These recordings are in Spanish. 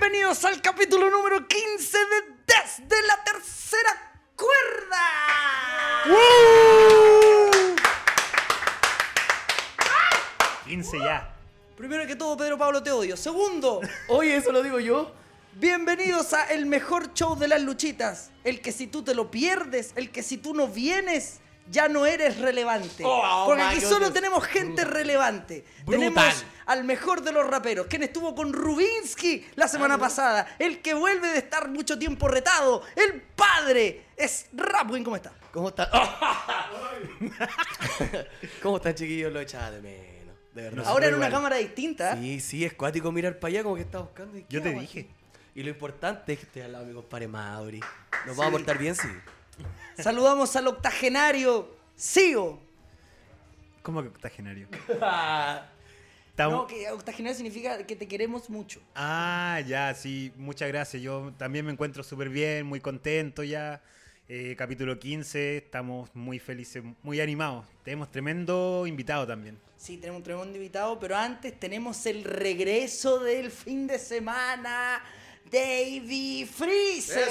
Bienvenidos al capítulo número 15 de Desde la Tercera Cuerda. 15 ya. Primero que todo, Pedro Pablo, te odio. Segundo, Oye, eso lo digo yo. bienvenidos a el mejor show de las luchitas. El que si tú te lo pierdes, el que si tú no vienes, ya no eres relevante. Oh, Porque my aquí goodness. solo tenemos gente relevante. Brutal. Tenemos al mejor de los raperos, quien estuvo con Rubinsky la semana pasada. El que vuelve de estar mucho tiempo retado. El padre. Es Rapwin, ¿cómo está? ¿Cómo está? ¿Cómo están, chiquillos? Lo echaba de menos. De verdad. Ahora en una Igual. cámara distinta. Sí, sí, es cuático mirar para allá como que está buscando. ¿y Yo te dije. aquí? Y lo importante es que esté al lado de mi compadre Mauri. ¿Nos vamos a portar bien? Sí. Saludamos al octogenario Sigo. ¿Cómo que octogenario? No, que octogenario significa que te queremos mucho. Ah, ya, sí, muchas gracias. Yo también me encuentro súper bien, muy contento ya. Eh, capítulo 15, estamos muy felices, muy animados. Tenemos tremendo invitado también. Sí, tenemos un tremendo invitado, pero antes tenemos el regreso del fin de semana. Davey Freezer.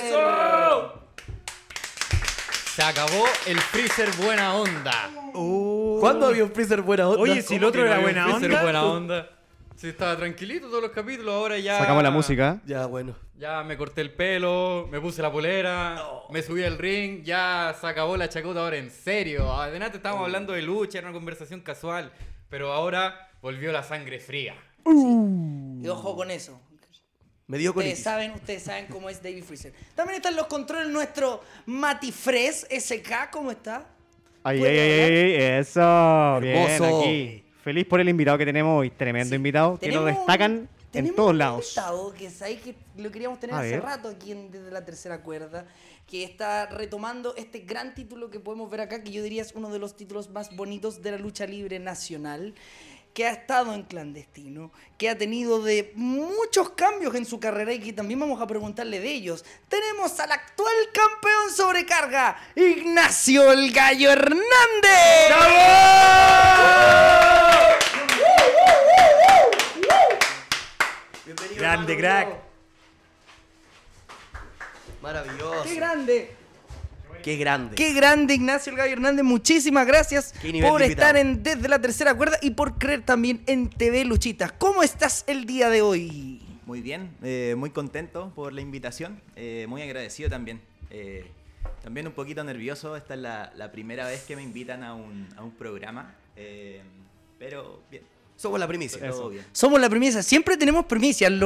Se acabó el freezer buena onda. ¿Cuándo había un freezer buena onda? Oye, si el ¿Cómo otro era buena freezer onda. buena onda. Sí, estaba tranquilito todos los capítulos, ahora ya. Sacamos la música. Ya, bueno. Ya me corté el pelo, me puse la polera, me subí al ring, ya se acabó la chacota ahora en serio. Adelante estábamos hablando de lucha, era una conversación casual, pero ahora volvió la sangre fría. Y ojo con eso. Me dio con Ustedes saben, ustedes saben cómo es Davey Freezer. También están los controles nuestro Matifres SK, ¿cómo está? Ay, ay, ay, eso. Bien, Hermoso. aquí. Feliz por el invitado que tenemos hoy. Tremendo Sí. invitado que lo Tenemos un- destacan en tenemos todos un lados. invitado que sabéis que lo queríamos tener A hace ver. rato aquí en- desde la tercera cuerda, que está retomando este gran título que podemos ver acá, que yo diría es uno de los títulos más bonitos de la lucha libre nacional, que ha estado en clandestino, que ha tenido de muchos cambios en su carrera y que también vamos a preguntarle de ellos. Tenemos al actual campeón sobrecarga, Ignacio el Gallo Hernández. Bienvenido, Grande, hermano, crack. bravo. Maravilloso. ¡Qué grande! Qué grande. Qué grande Ignacio El Gallo Hernández, muchísimas gracias por estar en Desde la Tercera Cuerda y por creer también en TV Luchitas. ¿Cómo estás el día de hoy? Muy bien, eh, muy contento por la invitación, eh, muy agradecido también. Eh, también un poquito nervioso, esta es la, la primera vez que me invitan a un, a un programa, eh, pero bien, Somos la primicia. todo bien. Somos la primicia, siempre tenemos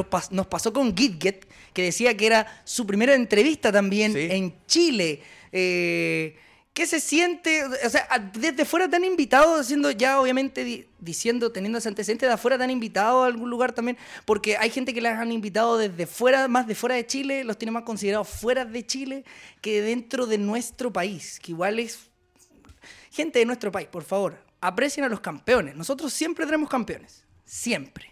pas- nos pasó con Gitget, que decía que era su primera entrevista también Sí. en Chile. Eh, ¿Qué se siente? O sea, desde fuera te han invitado, haciendo ya obviamente di- diciendo, teniendo ese antecedente, de afuera te han invitado a algún lugar también, porque hay gente que las han invitado desde fuera, más de fuera de Chile, los tiene más considerados fuera de Chile que dentro de nuestro país, que igual es gente de nuestro país, por favor, aprecien a los campeones. Nosotros siempre tenemos campeones, siempre.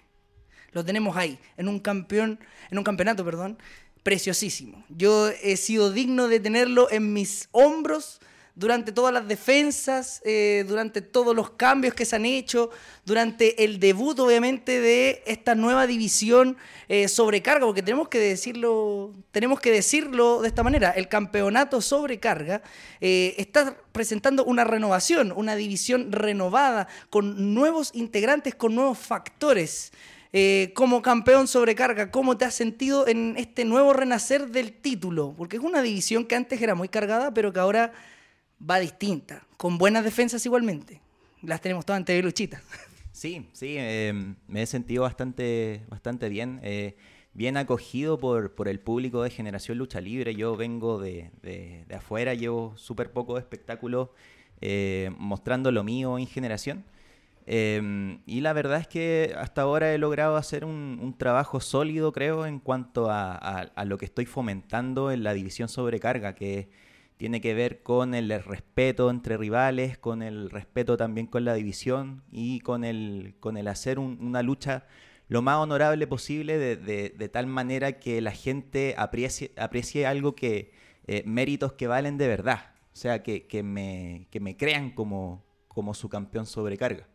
Lo tenemos ahí, en un campeón, en un campeonato, perdón, preciosísimo. Yo he sido digno de tenerlo en mis hombros durante todas las defensas, eh, durante todos los cambios que se han hecho, durante el debut, obviamente, de esta nueva división eh, sobrecarga, porque tenemos que decirlo, tenemos que decirlo de esta manera. El campeonato sobrecarga eh, está presentando una renovación, una división renovada, con nuevos integrantes, con nuevos factores. Eh, como campeón sobrecarga, ¿cómo te has sentido en este nuevo renacer del título? Porque es una división que antes era muy cargada, pero que ahora va distinta, con buenas defensas igualmente. Las tenemos todas en TV Luchita. Sí, sí, eh, me he sentido bastante, bastante bien, eh, bien acogido por, por el público de Generación Lucha Libre. Yo vengo de, de- afuera, llevo súper poco espectáculo eh, mostrando lo mío en Generación. Eh, y la verdad es que hasta ahora he logrado hacer un, trabajo sólido, creo, en cuanto a, lo que estoy fomentando en la división sobrecarga, que tiene que ver con el respeto entre rivales, con el respeto también con la división y con el, con el hacer un- una lucha lo más honorable posible de tal manera que la gente aprecie, aprecie algo que, eh, méritos que valen de verdad. O sea, que, que me, que me crean como, como su campeón sobrecarga.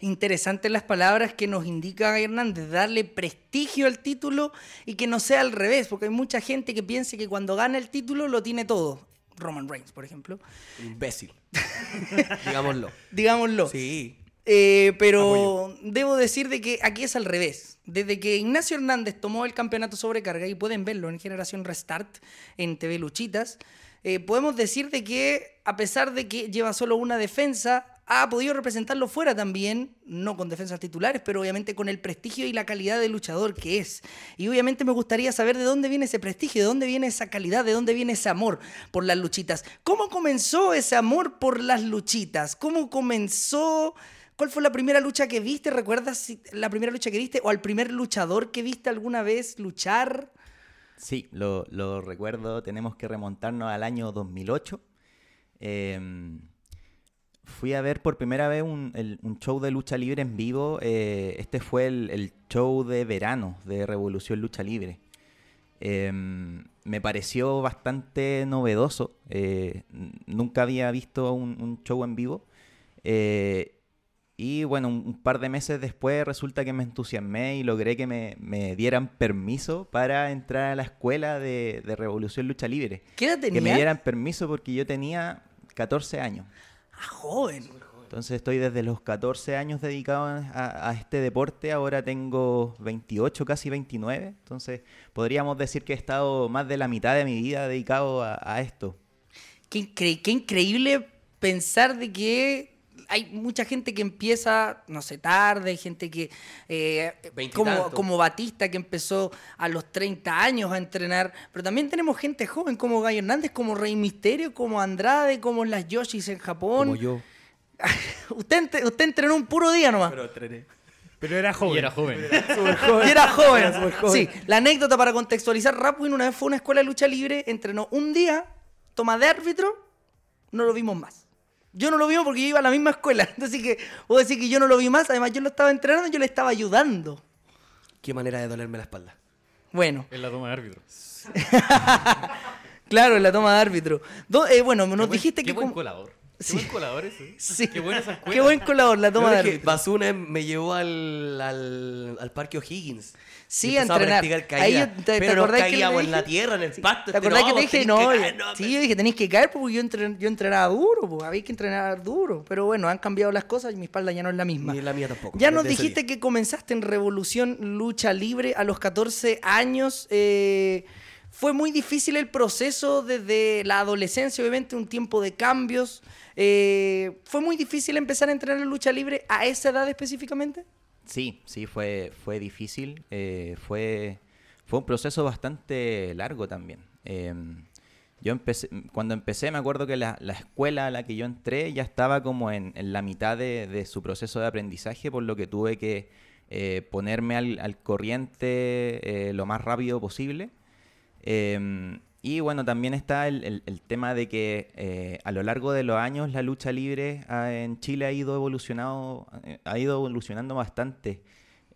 Interesantes las palabras que nos indica Hernández, darle prestigio al título y que no sea al revés, porque hay mucha gente que piensa que cuando gana el título lo tiene todo. Roman Reigns, por ejemplo. Imbécil. Digámoslo. Digámoslo. Sí. Eh, pero debo decir de que aquí es al revés. Desde que Ignacio Hernández tomó el campeonato sobrecarga, y pueden verlo en Generación Restart en TV Luchitas, eh, podemos decir de que a pesar de que lleva solo una defensa, ha podido representarlo fuera también, no con defensas titulares, pero obviamente con el prestigio y la calidad de luchador que es. Y obviamente me gustaría saber de dónde viene ese prestigio, de dónde viene esa calidad, de dónde viene ese amor por las luchitas. ¿Cómo comenzó ese amor por las luchitas? ¿Cómo comenzó? ¿Cuál fue la primera lucha que viste? ¿Recuerdas la primera lucha que viste o al primer luchador que viste alguna vez luchar? Sí, lo, recuerdo. Tenemos que remontarnos al año 2008. Em, fui a ver por primera vez un, el- un show de lucha libre en vivo. eh, este fue el, el show de verano de Revolución Lucha Libre. Em, me pareció bastante novedoso. eh, nunca había visto un, un show en vivo. eh, y bueno, un, un par de meses después resulta que me entusiasmé y logré que me, me dieran permiso para entrar a la escuela de, de Revolución Lucha Libre. ¿Qué edad Que me tenía? dieran permiso porque yo tenía 14 años. Ah, joven. Entonces estoy desde los 14 años dedicado a, a este deporte, ahora tengo 28, casi 29, entonces podríamos decir que he estado más de la mitad de mi vida dedicado a, a esto. Qué, incre- qué increíble pensar de que hay mucha gente que empieza, no sé, tarde, hay gente que, eh, como, Batista, que empezó a los 30 años a entrenar, pero también tenemos gente joven como Gallo Hernández, como Rey Misterio, como Andrade, como las Yoshis en Japón. Como yo. usted, usted entrenó un puro día nomás. Pero entrené. Pero era joven. Y era joven. Y era joven. Sí, la anécdota para contextualizar, Rapwin una vez fue a una escuela de lucha libre, entrenó un día, toma de árbitro, no lo vimos más. Yo no lo vimos porque yo iba a la misma escuela. Entonces que puedo decir que yo no lo vi más. Además, yo lo estaba entrenando, yo le estaba ayudando. Qué manera de dolerme la espalda. Bueno, En la toma de árbitro. claro, en la toma de árbitro. Do- eh, bueno, nos Qué buen- dijiste qué que. buen como- colador. Qué Sí. buen colador ese. Sí. Qué buena esa escuela. Qué buen colador, la toma No, de es que. Basuna me llevó al, al, al parque O'Higgins. Sí, a entrenar. Ahí caída. yo- te- te pero nos acordás que le caíamos en la tierra, en el pasto. ¿Te acordás que te dije? No, que caer, no, sí, yo dije, tenéis que caer porque yo, entren- yo entrenaba duro, pues había que entrenar duro. Pero bueno, han cambiado las cosas y mi espalda ya no es la misma. Ni la mía tampoco. Ya nos dijiste que comenzaste en Revolución Lucha Libre a los 14 años. eh, fue muy difícil el proceso desde la adolescencia, obviamente, un tiempo de cambios. eh, ¿Fue muy difícil empezar a entrenar en lucha libre a esa edad específicamente? Sí, sí, fue, fue difícil. eh, fue, fue un proceso bastante largo también. Em, yo cuando empecé me acuerdo que la, la escuela a la que yo entré ya estaba como en, la mitad de, de su proceso de aprendizaje, por lo que tuve que eh, ponerme al, al corriente lo más rápido posible. Em, y bueno, también está el, el- el tema de que eh, a lo largo de los años la lucha libre ah, en Chile ha ido evolucionado, eh, ha ido evolucionando bastante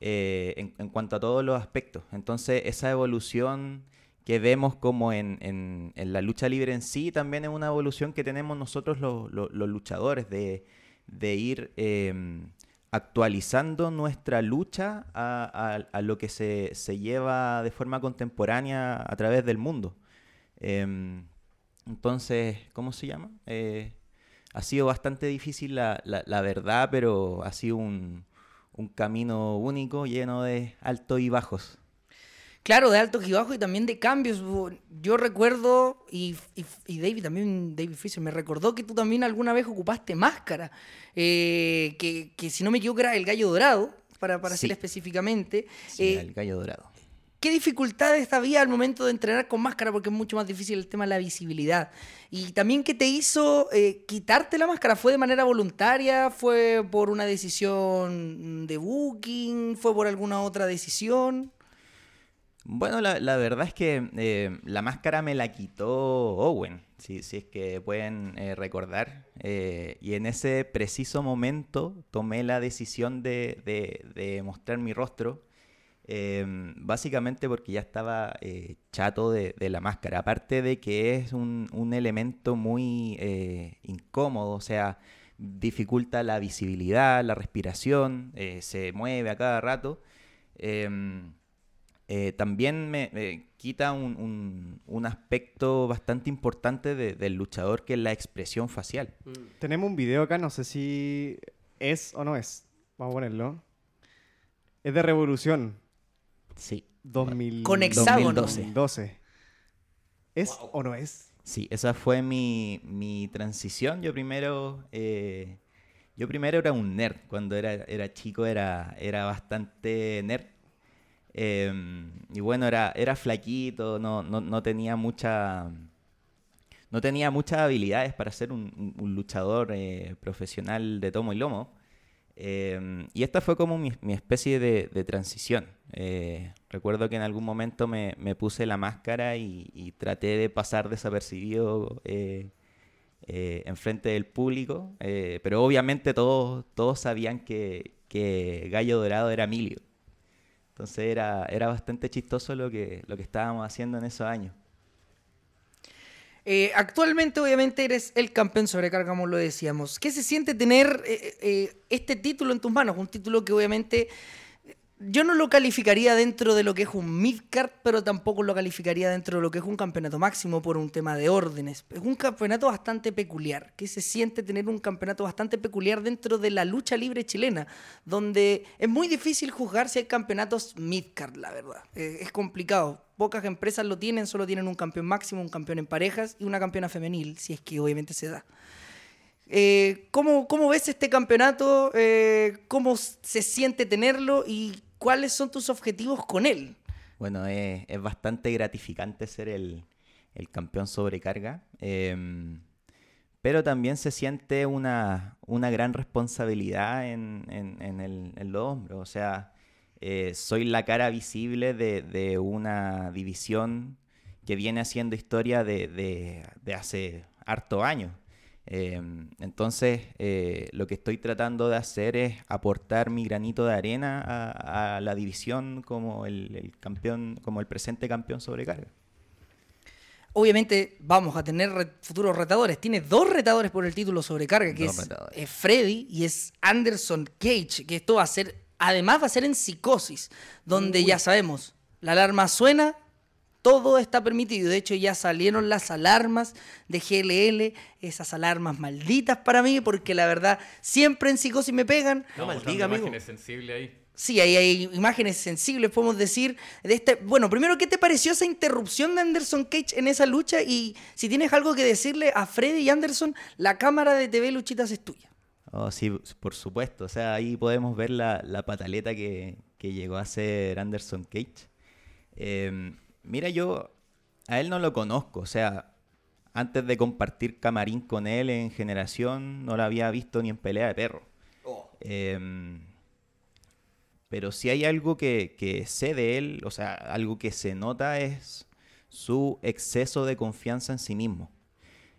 eh, en, en cuanto a todos los aspectos. Entonces, esa evolución que vemos como en, en- en la lucha libre en sí, también es una evolución que tenemos nosotros los, los- los luchadores, de, de ir em, actualizando nuestra lucha a, lo que se, se lleva de forma contemporánea a través del mundo. Em, entonces, ¿cómo se llama? Eh, ha sido bastante difícil la, la- la verdad, pero ha sido un, un camino único, lleno de altos y bajos. Claro, de altos y bajos y también de cambios. Yo recuerdo, y, y- y David también, David Fisher, me recordó que tú también alguna vez ocupaste máscara, eh, que, que si no me equivoco era el gallo dorado, para, para Sí. ser específicamente. Sí, Eh, el gallo dorado. ¿Qué dificultades había al momento de entrenar con máscara? Porque es mucho más difícil el tema de la visibilidad. Y también, ¿qué te hizo eh, quitarte la máscara? ¿Fue de manera voluntaria? ¿Fue por una decisión de booking? ¿Fue por alguna otra decisión? Bueno, la, verdad es que eh, la máscara me la quitó Owen, si, si es que pueden eh, recordar. eh, y en ese preciso momento tomé la decisión de, de- mostrar mi rostro, básicamente porque ya estaba chato de, de la máscara. Aparte de que es un, un elemento muy incómodo, o sea, dificulta la visibilidad, la respiración, se mueve a cada rato. Eh, también me, me quita un, un- un aspecto bastante importante de- del luchador que es la expresión facial. Tenemos un video acá, no sé si es o no es. Vamos a ponerlo. Es de Revolución Sí, 2000... Con hexágono. 2012. ¿Es o no es? Sí, esa fue mi, mi transición. Yo primero, eh, yo primero era un nerd. Cuando era, era chico era, era bastante nerd. Em, y bueno, era, era flaquito, no, no, no tenía mucha... No tenía muchas habilidades para ser un, un- luchador eh, profesional de tomo y lomo. Em, y esta fue como mi, mi especie de, de transición. Eh, recuerdo que en algún momento me, me puse la máscara y, y traté de pasar desapercibido eh, eh, enfrente del público, eh, pero obviamente todos, todos sabían que, que Gallo Dorado era Emilio. Entonces era, era bastante chistoso lo que, lo que estábamos haciendo en esos años. Eh, actualmente, obviamente, eres el campeón sobrecarga, como lo decíamos. ¿Qué se siente tener eh, eh, este título en tus manos? Un título que obviamente yo no lo calificaría dentro de lo que es un midcard, pero tampoco lo calificaría dentro de lo que es un campeonato máximo por un tema de órdenes. Es un campeonato bastante peculiar. ¿Qué se siente tener un campeonato bastante peculiar dentro de la lucha libre chilena? Donde es muy difícil juzgar si hay campeonatos midcard, la verdad. Eh, es complicado. Pocas empresas lo tienen, solo tienen un campeón máximo, un campeón en parejas y una campeona femenil, si es que obviamente se da. Eh, ¿cómo, cómo ves este campeonato? Eh, ¿Cómo se siente tenerlo? ¿Y cuáles son tus objetivos con él? Bueno, es, bastante gratificante ser el, campeón sobrecarga, em, pero también se siente una, gran responsabilidad en, los hombros. O sea, eh, soy la cara visible de, una división que viene haciendo historia de, de- de hace harto años. Em, entonces, eh, lo que estoy tratando de hacer es aportar mi granito de arena a, a la división como el, el campeón, como el presente campeón sobrecarga. Obviamente vamos a tener re- futuros retadores. Tiene dos retadores por el título sobrecarga, que es, es Freddy y es Anderson Cage, que esto va a ser, además va a ser en psicosis, donde ya sabemos, la alarma suena, todo está permitido. De hecho, ya salieron las alarmas de GLL, esas alarmas malditas para mí, porque la verdad, siempre en psicosis me pegan. No maldiga, amigo. imágenes sensibles ahí. Sí, ahí hay imágenes sensibles, podemos decir. De este... Bueno, primero, ¿qué te pareció esa interrupción de Anderson Cage en esa lucha? Y si tienes algo que decirle a Freddy y Anderson, la cámara de TV Luchitas es tuya. Oh, sí, por supuesto. O sea, ahí podemos ver la, la pataleta que, que llegó a ser Anderson Cage. Em, mira, yo a él no lo conozco. O sea, antes de compartir camarín con él en generación, no lo había visto ni en pelea de perro. Em, pero si hay algo que, que sé de él, o sea, algo que se nota es su exceso de confianza en sí mismo.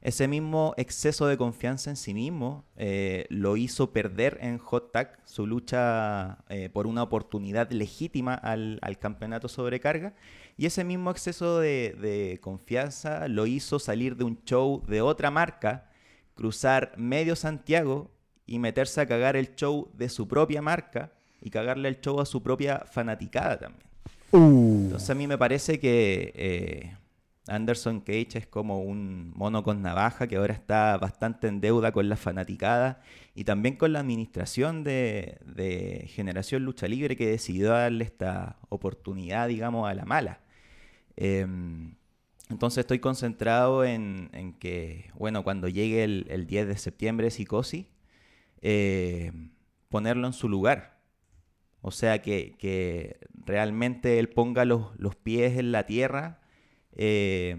Ese mismo exceso de confianza en sí mismo eh, lo hizo perder en Hot Tag su lucha eh, por una oportunidad legítima al, al campeonato sobrecarga. Y ese mismo exceso de, de confianza lo hizo salir de un show de otra marca, cruzar medio Santiago y meterse a cagar el show de su propia marca y cagarle el show a su propia fanaticada también. Entonces a mí me parece que eh, Anderson Cage es como un mono con navaja que ahora está bastante en deuda con la fanaticada y también con la administración de, Generación Lucha Libre que decidió darle esta oportunidad, digamos, a la mala. Em, entonces estoy concentrado en, que, bueno, cuando llegue el, el 10 de septiembre Psicosis, eh, ponerlo en su lugar. O sea, que, realmente él ponga los pies en la tierra eh,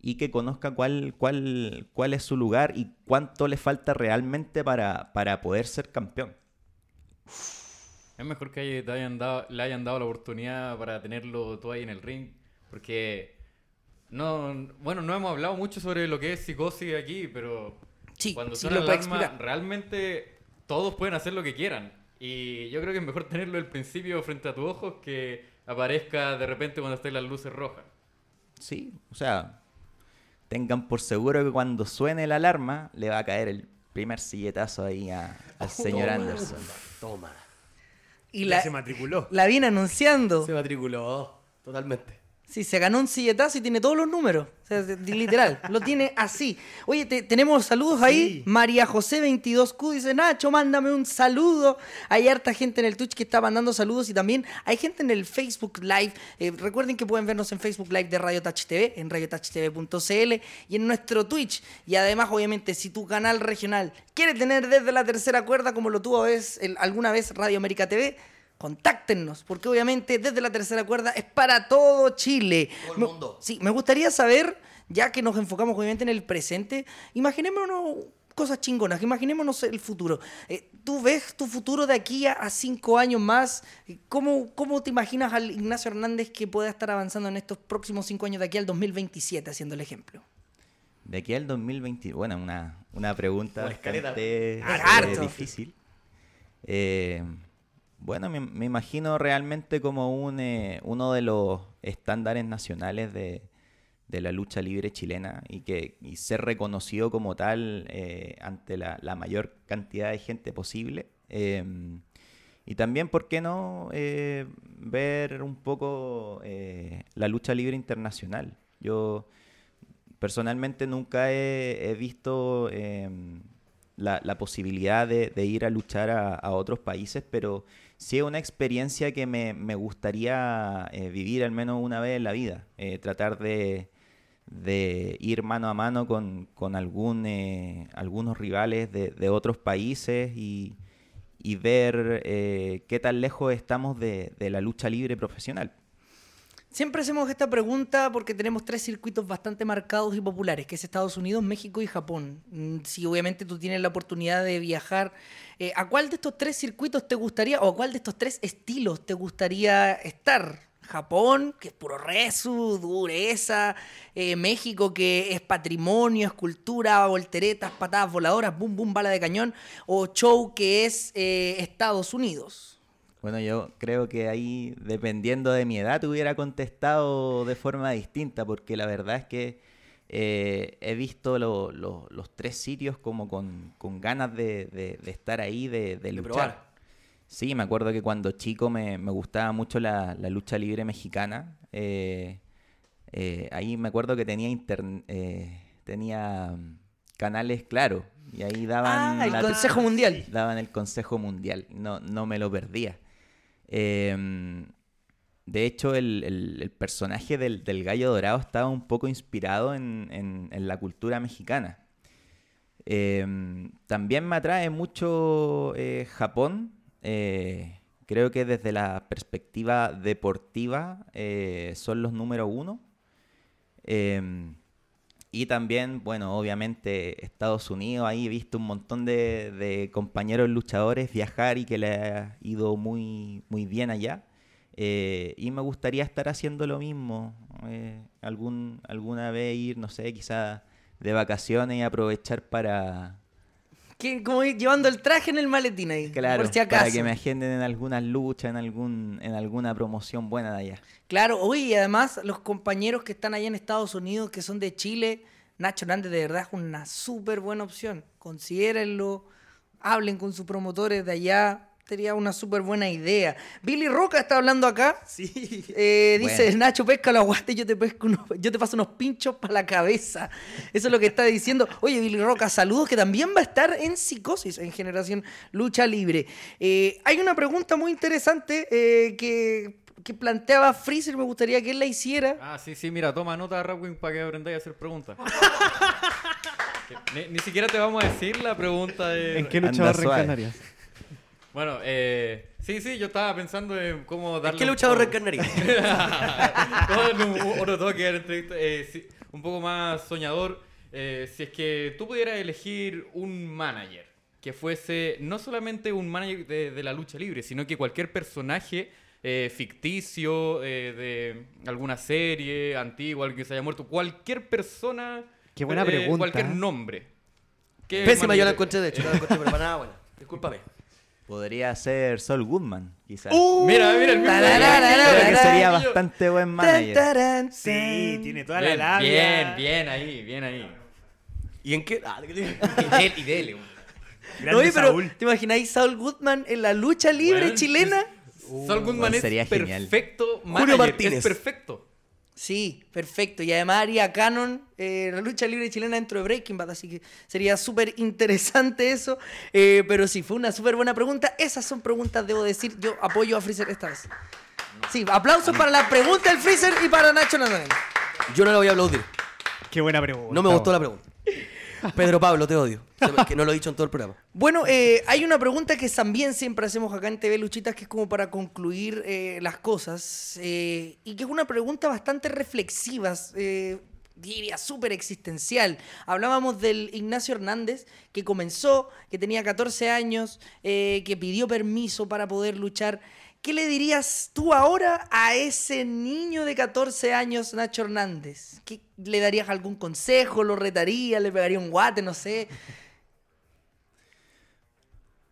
y que conozca cuál, cuál, cuál es su lugar y cuánto le falta realmente para, para poder ser campeón. Es mejor que te hayan dado, le hayan dado la oportunidad para tenerlo tú ahí en el ring. Porque no, bueno, no hemos hablado mucho sobre lo que es psicosis aquí, pero Sí, cuando sí suena alarma, realmente todos pueden hacer lo que quieran. Y yo creo que es mejor tenerlo al principio frente a tus ojos que aparezca de repente cuando estén las luces rojas. Sí, o sea, tengan por seguro que cuando suene la alarma le va a caer el primer silletazo ahí a- al señor Anderson. Toma. Y Ya la, se matriculó. la viene anunciando. Se matriculó. Totalmente. Sí, se ganó un silletazo y tiene todos los números. O sea, literal, lo tiene así. Oye, te- tenemos saludos ahí. Sí. María José 22Q dice, Nacho, mándame un saludo. Hay harta gente en el Twitch que está mandando saludos y también hay gente en el Facebook Live. Eh, recuerden que pueden vernos en Facebook Live de Radio Touch TV, en radiotouchtv.cl y en nuestro Twitch. Y además, obviamente, si tu canal regional quiere tener desde la tercera cuerda, como lo tuvo vez, el- alguna vez Radio América TV, contáctenos, porque obviamente desde la tercera cuerda es para todo Chile. Todo el Me- mundo. Sí, me gustaría saber, ya que nos enfocamos obviamente en el presente, imaginémonos cosas chingonas, imaginémonos el futuro. Eh, ¿Tú ves tu futuro de aquí a, a cinco años más? ¿Cómo, ¿Cómo te imaginas al Ignacio Hernández que pueda estar avanzando en estos próximos cinco años de aquí al 2027, haciendo el ejemplo? De aquí al 2020, bueno, una, una pregunta Una escaleta. bastante eh, difícil. Eh, bueno, me, imagino realmente como eh, uno de los estándares nacionales de, la lucha libre chilena y que ser reconocido como tal eh, ante la, mayor cantidad de gente posible. Eh, y también, ¿por qué no eh, ver un poco la lucha libre internacional? Yo personalmente nunca he, visto em, la, posibilidad de, de ir a luchar a, a otros países, pero sí es una experiencia que me, me gustaría eh, vivir al menos una vez en la vida. Eh, tratar de, de ir mano a mano con, con eh, algunos rivales de, de otros países y, y ver qué tan lejos estamos de, de la lucha libre profesional. Siempre hacemos esta pregunta porque tenemos tres circuitos bastante marcados y populares, que es Estados Unidos, México y Japón. Mm, Si obviamente tú tienes la oportunidad de viajar, eh, ¿a cuál de estos tres circuitos te gustaría o a cuál de estos tres estilos te gustaría estar? Japón, que es puro resu, dureza, eh, México, que es patrimonio, escultura, volteretas, patadas voladoras, boom, boom, bala de cañón, o show, que es eh, Estados Unidos. Bueno, yo creo que ahí, dependiendo de mi edad, te hubiera contestado de forma distinta, porque la verdad es que eh, he visto lo- lo- los tres sitios como con, con ganas de, de- de estar ahí, de, de luchar. probar. Sí, me acuerdo que cuando chico me, me gustaba mucho la, la lucha libre mexicana. eh, eh, ahí me acuerdo que tenía intern- eh, tenía canales claros y ahí daban Ah, el la- Consejo Mundial. daban el Consejo Mundial. No, no me lo perdía. Em, de hecho, el, el- personaje del, del gallo dorado estaba un poco inspirado en, en- la cultura mexicana. Em, también me atrae mucho eh, Japón. Eh, creo que desde la perspectiva deportiva eh, son los número uno. Y también, bueno, obviamente Estados Unidos, ahí he visto un montón de, de compañeros luchadores viajar y que le ha ido muy, muy bien allá. Eh, y me gustaría estar haciendo lo mismo, eh, algún, alguna vez ir, no sé, quizá de vacaciones y aprovechar para, Que, como llevando el traje en el maletín ahí, claro, por si acaso. para que me agenden en algunas luchas, en, algún, en alguna promoción buena de allá. Claro, oye, y además los compañeros que están allá en Estados Unidos, que son de Chile, Nacho Hernández de verdad es una súper buena opción. Considérenlo, hablen con sus promotores de allá, sería una súper buena idea. Billy Roca está hablando acá. Sí. Eh, dice, Bueno. Nacho, pesca los aguantes, yo te pesco unos- yo te paso unos pinchos para la cabeza. Eso es lo que está diciendo. Oye, Billy Roca, saludos, que también va a estar en Psicosis, en Generación Lucha Libre. Eh, hay una pregunta muy interesante eh, que, que planteaba Freezer, me gustaría que él la hiciera. Ah, sí, sí, mira, toma nota, Rapwing, para que aprendáis a hacer preguntas. Ni, ni siquiera te vamos a decir la pregunta de... ¿En qué luchador reencarnarías? Bueno, eh, sí, sí, yo estaba pensando en cómo darle... ¿Qué luchador reencarnaría? Otro toque entrevista, eh, sí, un poco más soñador. Eh, si es que tú pudieras elegir un manager que fuese no solamente un manager de, de la lucha libre, sino que cualquier personaje eh, ficticio eh, de alguna serie antigua, alguien que se haya muerto, cualquier persona, Qué buena eh, pregunta. cualquier nombre. ¿Qué Pésima, yo la encontré, de hecho, no la encontré, pero para nada buena. Discúlpame. Podría ser Sol Goodman, quizás. Mira, mira, el mismo. Creo que sería bastante buen Tan, manager. taran, Sí, tiene toda Bien, la labia. bien, bien ahí, bien ahí. ¿Y en qué? Ah. Y dele, y dele, güey. Grande Oye, pero Saúl. ¿te imagináis Saul Goodman en la lucha libre Weón, chilena? Saul Goodman es sería genial. perfecto. Julio manager, Martínez. Es perfecto. Sí, perfecto. Y además haría canon eh, la lucha libre chilena dentro de Breaking Bad, así que sería súper interesante eso. Eh, pero sí, fue una súper buena pregunta. Esas son preguntas, debo decir. Yo apoyo a Freezer esta vez. Sí, aplausos para la pregunta del Freezer y para Nacho Nazaret. Yo no le voy a aplaudir. Qué buena pregunta. No me gustó la pregunta. Pedro Pablo, te odio. Que no lo he dicho en todo el programa. Bueno, eh, hay una pregunta que también siempre hacemos acá en TV Luchitas, que es como para concluir eh, las cosas, eh, y que es una pregunta bastante reflexiva, diría súper existencial. Hablábamos del Ignacio Hernández, que comenzó, que tenía 14 años, eh, que pidió permiso para poder luchar. ¿Qué le dirías tú ahora a ese niño de 14 años, Nacho Hernández? ¿Qué, ¿Le darías algún consejo? ¿Lo retaría? ¿Le pegaría un guate? No sé.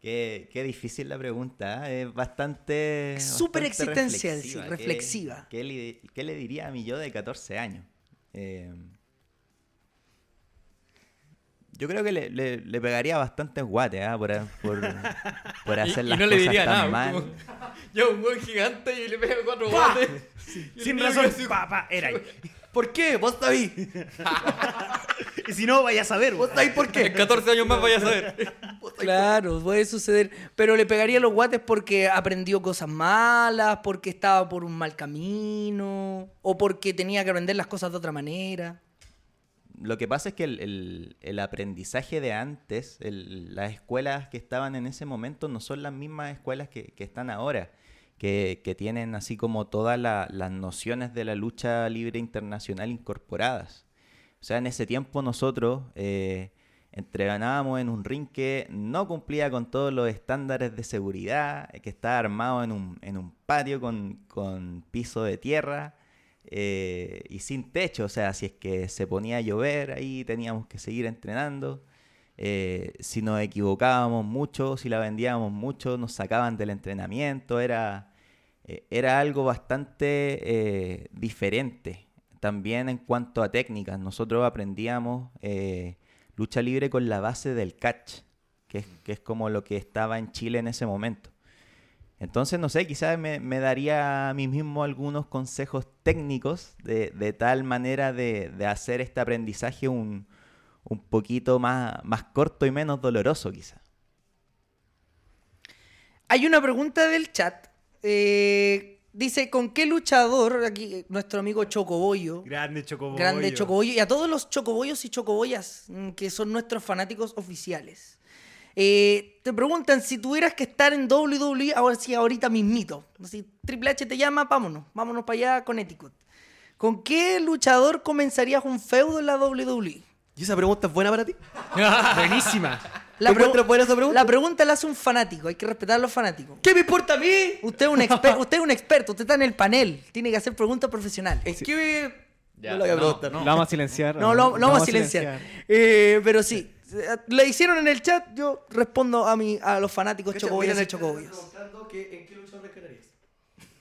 Qué, qué difícil la pregunta, ¿eh? es bastante... Súper existencial, sí, ¿Qué- reflexiva. ¿Qué, le, qué le diría a mi yo de 14 años? Eh, yo creo que le, le- le pegaría bastantes guates ¿ah? por, por, por Y, hacer y las no le cosas diría tan nada. mal. como, ya un buen gigante y le pega cuatro guates. Y el Sin razón, así, papá, era ahí. ¿Por qué? ¿Vos está ahí? Y si no, vaya a saber. ¿Vos está ahí por En qué? 14 años más vaya a saber. Claro, puede suceder. Pero le pegaría los guates porque aprendió cosas malas, porque estaba por un mal camino, o porque tenía que aprender las cosas de otra manera. Lo que pasa es que el, el- el aprendizaje de antes, el- las escuelas que estaban en ese momento no son las mismas escuelas que, que están ahora, que, tienen así como todas la- las nociones de la lucha libre internacional incorporadas. O sea, en ese tiempo nosotros eh, entrenábamos en un ring que no cumplía con todos los estándares de seguridad, que estaba armado en un, patio con, con piso de tierra eh, y sin techo. O sea, si es que se ponía a llover, ahí teníamos que seguir entrenando. Eh, si nos equivocábamos mucho, si la vendíamos mucho, nos sacaban del entrenamiento. Era, eh, era algo bastante eh, diferente. También en cuanto a técnicas, nosotros aprendíamos lucha libre con la base del catch, que es, que es como lo que estaba en Chile en ese momento. Entonces, no sé, quizás me, me daría a mí mismo algunos consejos técnicos de, de tal manera de, de hacer este aprendizaje un, un poquito más, más corto y menos doloroso, quizás. Hay una pregunta del chat. eh, dice, ¿con qué luchador, aquí nuestro amigo Chocobollo, Grande Chocoboyo. grande Chocobollo, y a todos los chocobollos y chocobollas mm, que son nuestros fanáticos oficiales. Eh, te preguntan si tuvieras que estar en WWE ahora sí, ahorita mismito. Si Triple H te llama, vámonos, vámonos para allá con Etiquette. ¿Con qué luchador comenzarías un feudo en la WWE? ¿Y esa pregunta es buena para ti? Buenísima. La, ¿Tú encuentras buena esa pregunta? la pregunta la hace un fanático, hay que respetar a los fanáticos. ¿Qué me importa a mí? Usted es, un exper- usted es un experto, usted está en el panel, tiene que hacer preguntas profesionales. ¿En qué? Ya, no lo voy a no, preguntar. no. Lo vamos a silenciar. No, lo, lo vamos a silenciar. Eh, pero sí, le hicieron en el chat, yo respondo a, mi, a los fanáticos y chocobollas. preguntando que, en qué luchador rescatarías.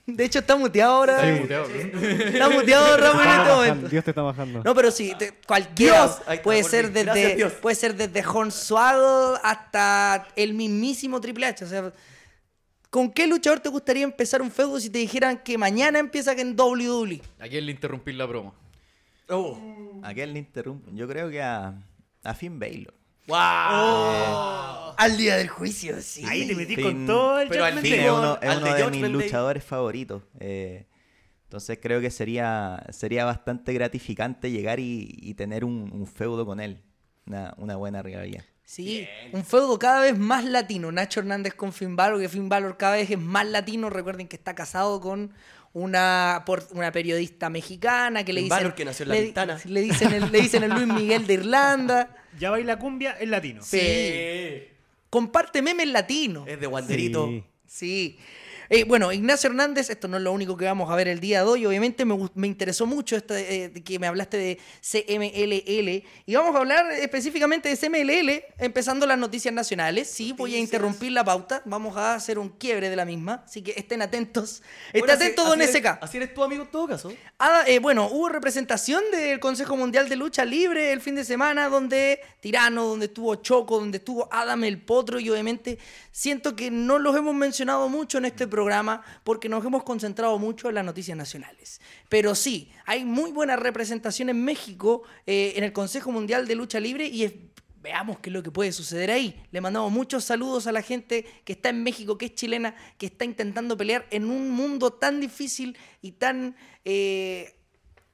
De hecho, está muteado ahora. Sí, Está muteado. muteado Ramón en este momento. Dios te está bajando. No, pero sí, te- cualquiera. Dios, ahí está, puede, por ser fin. Gracias, desde, Dios. puede ser desde Hornswoggle hasta el mismísimo Triple H. O sea, ¿con qué luchador te gustaría empezar un feudo si te dijeran que mañana empieza en WWE? ¿A quién le interrumpí la broma? Oh. ¿A quién le interrumpo? Yo creo que a, a Finn Baylor. ¡Wow! Al día del juicio, sí. Ahí te metís Fin. con todo el Pero al es uno, es al uno de de, mis Day. luchadores favoritos. eh, entonces creo que sería, sería bastante gratificante llegar y, y tener un, un feudo con él. Una, una buena rivalidad. Sí, un feudo cada vez más latino. Nacho Hernández con Finn Balor, que Finn Balor cada vez es más latino. Recuerden que está casado con una, por- una periodista mexicana que le Finn dicen... Balor, que nació en La le, Pintana. le dicen el, le dicen el Luis Miguel de Irlanda. Ya baila cumbia en latino. Sí. Comparte memes latinos. Es de Wanderito. Sí. Sí. Eh, bueno, Ignacio Hernández, esto no es lo único que vamos a ver el día de hoy. Obviamente me, me interesó mucho esto de, eh, de que me hablaste de CMLL. Y vamos a hablar específicamente de CMLL, empezando las noticias nacionales. Sí, voy a interrumpir la pauta. Vamos a hacer un quiebre de la misma. Así que estén atentos. Ahora, atento, don así SK. eres- Así eres tu amigo en todo caso. Ah, eh, bueno, hubo representación del Consejo Mundial de Lucha Libre el fin de semana, donde Tirano, donde estuvo Choco, donde estuvo Adam el Potro, y obviamente siento que no los hemos mencionado mucho en este programa porque nos hemos concentrado mucho en las noticias nacionales. Pero sí, hay muy buena representación en México, eh, en el Consejo Mundial de Lucha Libre, y es- Veamos qué es lo que puede suceder ahí. Le mandamos muchos saludos a la gente que está en México, que es chilena, que está intentando pelear en un mundo tan difícil y tan eh,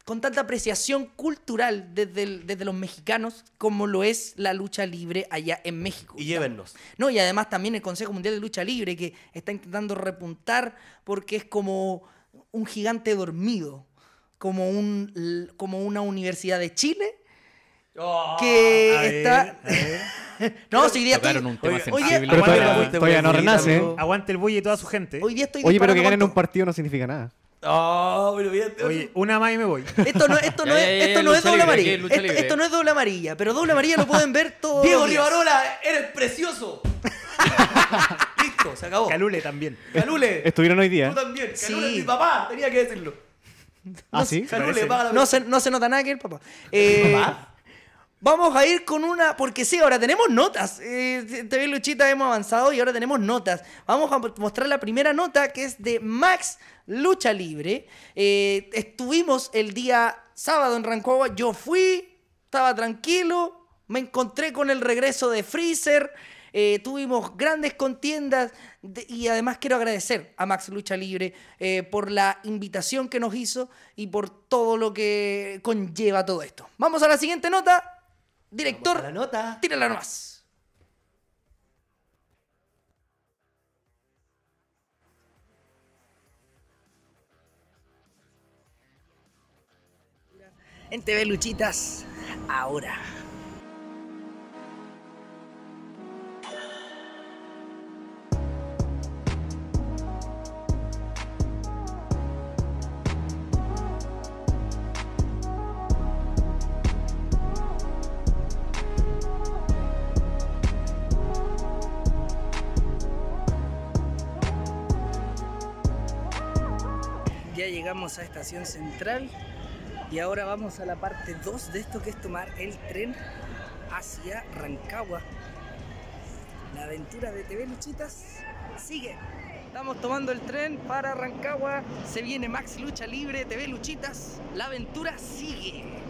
con tanta apreciación cultural desde, el- desde los mexicanos como lo es la lucha libre allá en México. Y llévennos. No, y además también el Consejo Mundial de Lucha Libre, que está intentando repuntar porque es como un gigante dormido, como, un, como una universidad de Chile que A ver, está... a ver. no, si hoy día estoy... Tocaron un tema Oye, sensible. Pero Aguante todavía, todavía no renace. Aguante el bulle y toda su gente. Hoy día estoy Oye, pero que ganen un partido no significa nada. Oh, pero bien. Oye, una más y me voy. Esto no, esto no Ya, es, esto no es doble libre, amarilla. Esto, no es doble amarilla, pero doble amarilla lo pueden ver todos. Diego los días. Rivarola, eres precioso. Listo, se acabó. Calule también. Calule. Estuvieron hoy día. Tú también. Calule Sí. es mi papá. Tenía que decirlo. ¿Ah, sí? Calule, paga la No se, no se nota nada que el papá. Eh, ¿Papá? Vamos a ir con una, porque sí, ahora tenemos notas. Eh, TV Luchita hemos avanzado y ahora tenemos notas. Vamos a mostrar la primera nota que es de Max Lucha Libre. Eh, estuvimos el día sábado en Rancagua, yo fui, estaba tranquilo, me encontré con el regreso de Freezer. eh, tuvimos grandes contiendas y además quiero agradecer a Max Lucha Libre eh, por la invitación que nos hizo y por todo lo que conlleva todo esto. Vamos a la siguiente nota. Director, la nota. tírala nomás. En TV Luchitas, ahora. A Estación Central y ahora vamos a la parte 2 de esto que es tomar el tren hacia Rancagua. La aventura de TV Luchitas sigue. Estamos tomando el tren para Rancagua. Se viene Max Lucha Libre, TV Luchitas. La aventura sigue.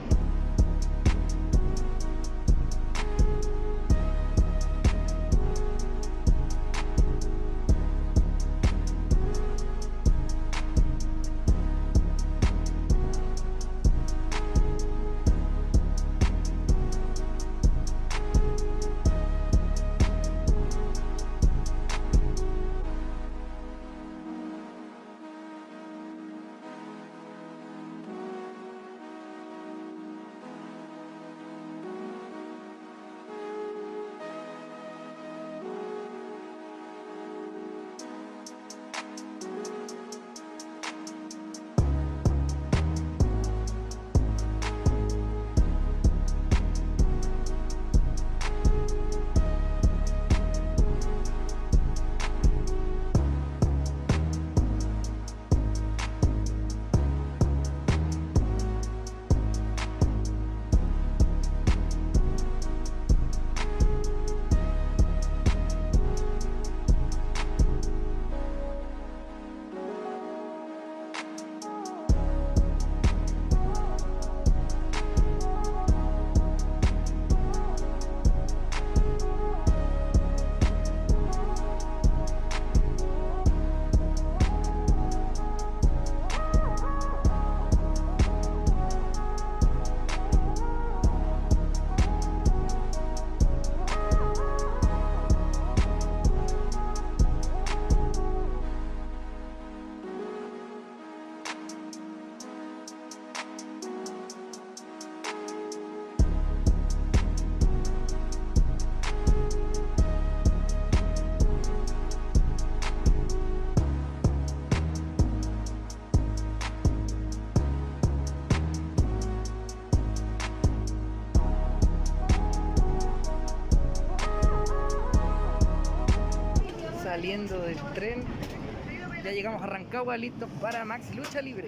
Llegamos a Rancagua, listos para Max Lucha Libre.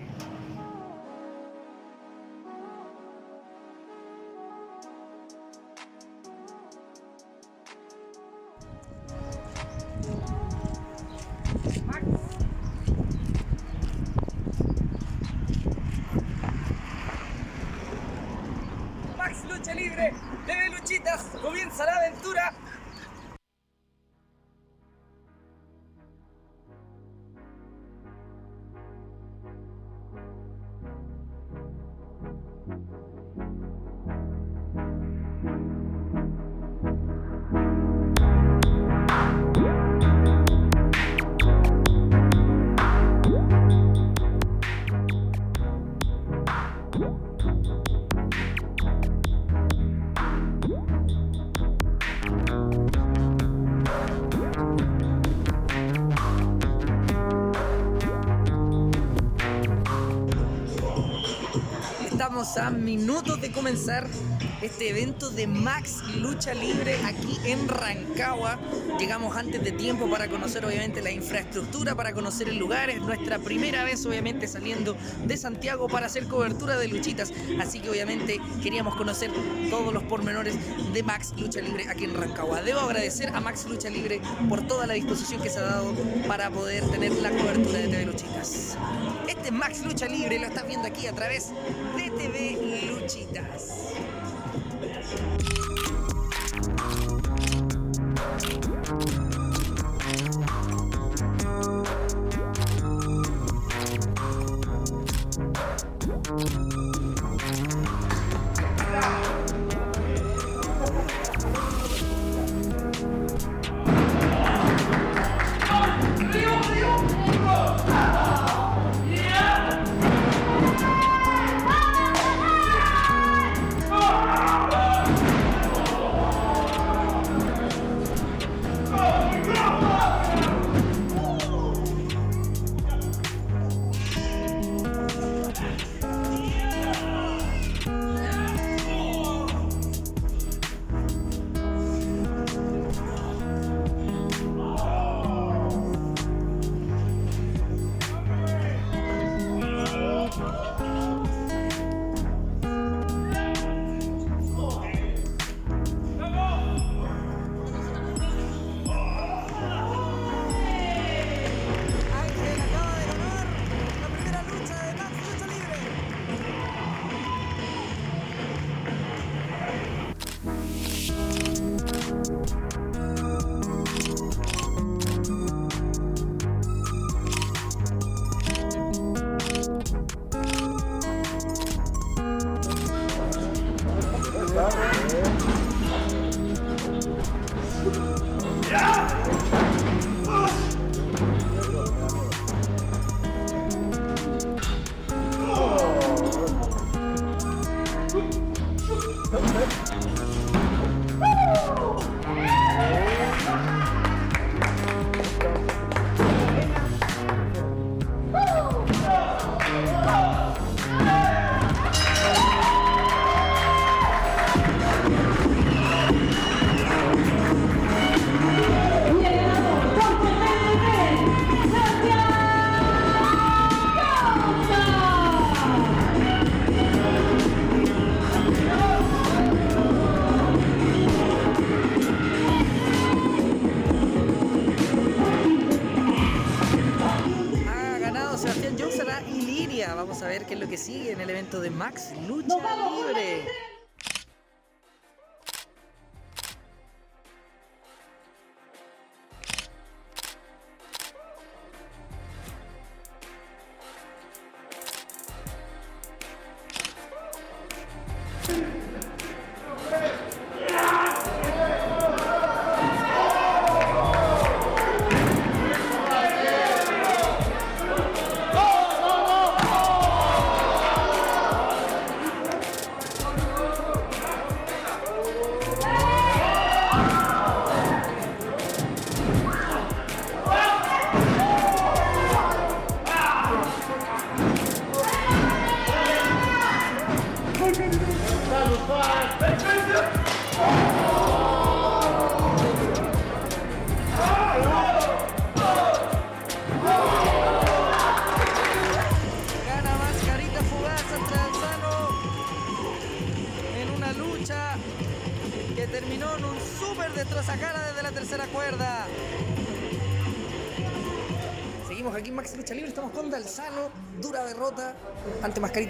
A minutos de comenzar este evento de Max Lucha Libre aquí en Rancagua. Llegamos antes de tiempo para conocer obviamente la infraestructura, para conocer el lugar. Es nuestra primera vez obviamente saliendo de Santiago para hacer cobertura de luchitas. Así que obviamente queríamos conocer todos los pormenores de Max Lucha Libre aquí en Rancagua. Debo agradecer a Max Lucha Libre por toda la disposición que se ha dado para poder tener la cobertura de TV Luchitas. Este es Max Lucha Libre, lo estás viendo aquí a través de TV Luchitas.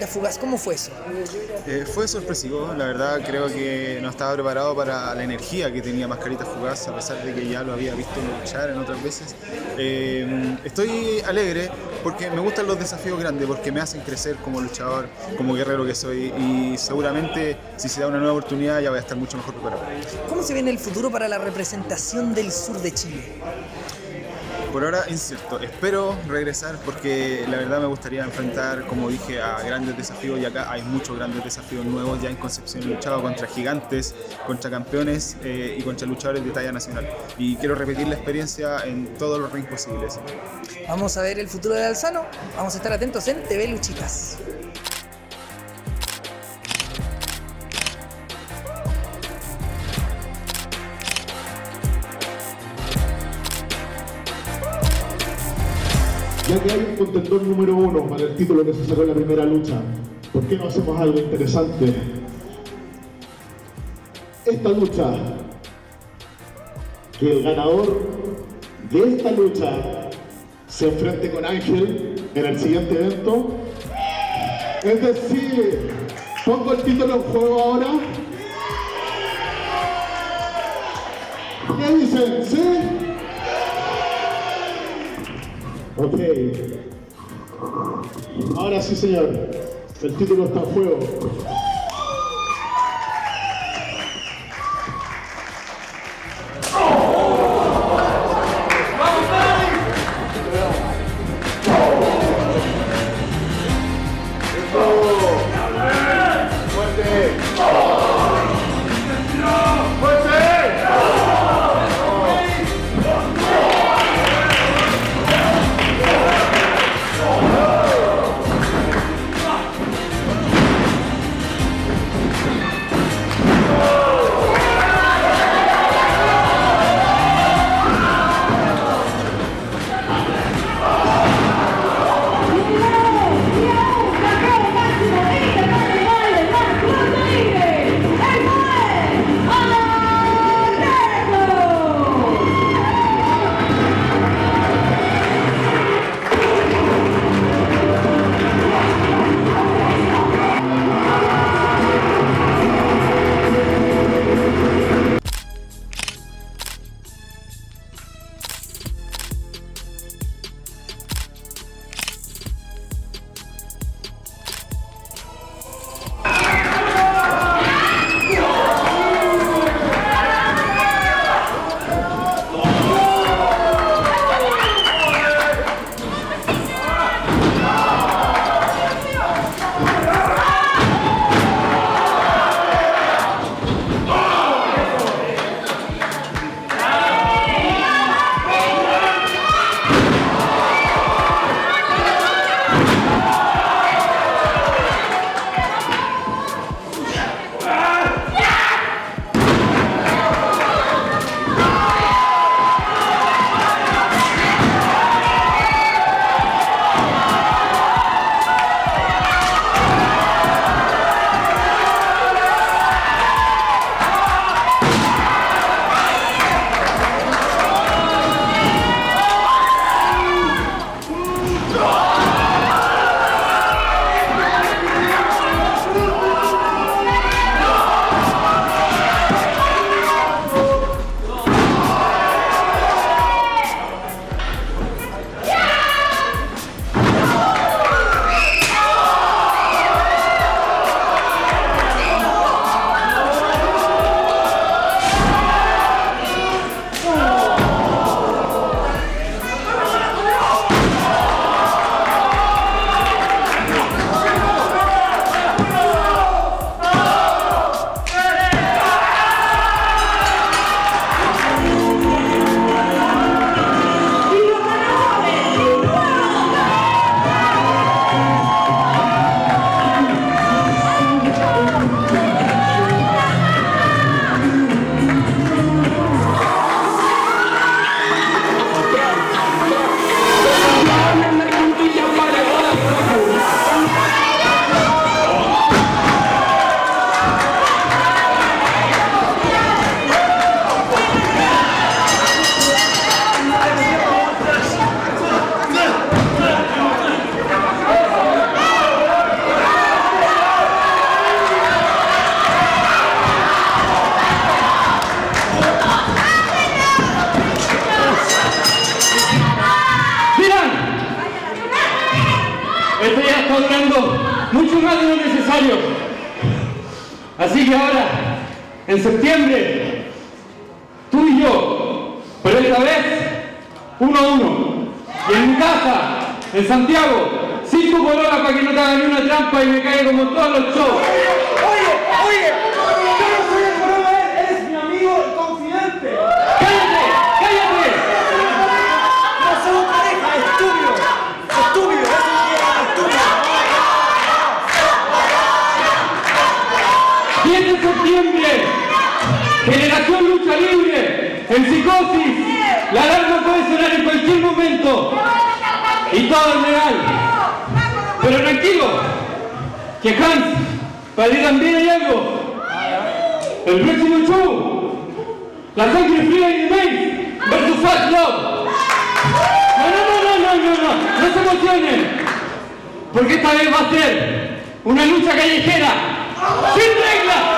Fugaz. ¿Cómo fue eso? Eh, fue sorpresivo, la verdad creo que no estaba preparado para la energía que tenía Mascarita Fugaz, a pesar de que ya lo había visto luchar en otras veces. Eh, estoy alegre porque me gustan los desafíos grandes, porque me hacen crecer como luchador, como guerrero que soy y seguramente si se da una nueva oportunidad ya voy a estar mucho mejor preparado. ¿Cómo se viene el futuro para la representación del sur de Chile? Por ahora incierto, espero regresar porque la verdad me gustaría enfrentar, como dije, a grandes desafíos y acá hay muchos grandes desafíos nuevos. Ya en Concepción he luchado contra gigantes, contra campeones eh, y contra luchadores de talla nacional. Y quiero repetir la experiencia en todos los rings posibles. Vamos a ver el futuro de Alzano. Vamos a estar atentos en TV Luchitas. Que hay un contendor número uno para el título que se sacó en la primera lucha, ¿por qué no hacemos algo interesante? Esta lucha, que el ganador de esta lucha se enfrente con Ángel en el siguiente evento. Es decir, pongo el título en juego ahora. ¿Qué dicen? ¿Sí? Ok. Ahora sí, señor. El título está mucho más de lo necesario. Así que ahora, en septiembre, tú y yo, pero esta vez, uno a uno. Y en mi casa, en Santiago, cinco coronas para que no te hagan una trampa y me caiga como todos los shows. Oye, oye. Generación Lucha Libre, en psicosis. La alarma puede sonar en cualquier momento y todo es legal. Pero tranquilo, que Hans, para ti también hay algo. El próximo show, la sangre fría y de Mace versus Fat Love. No, no, no, no, no, no, no, no se emocionen. Porque esta vez va a ser una lucha callejera, sin reglas.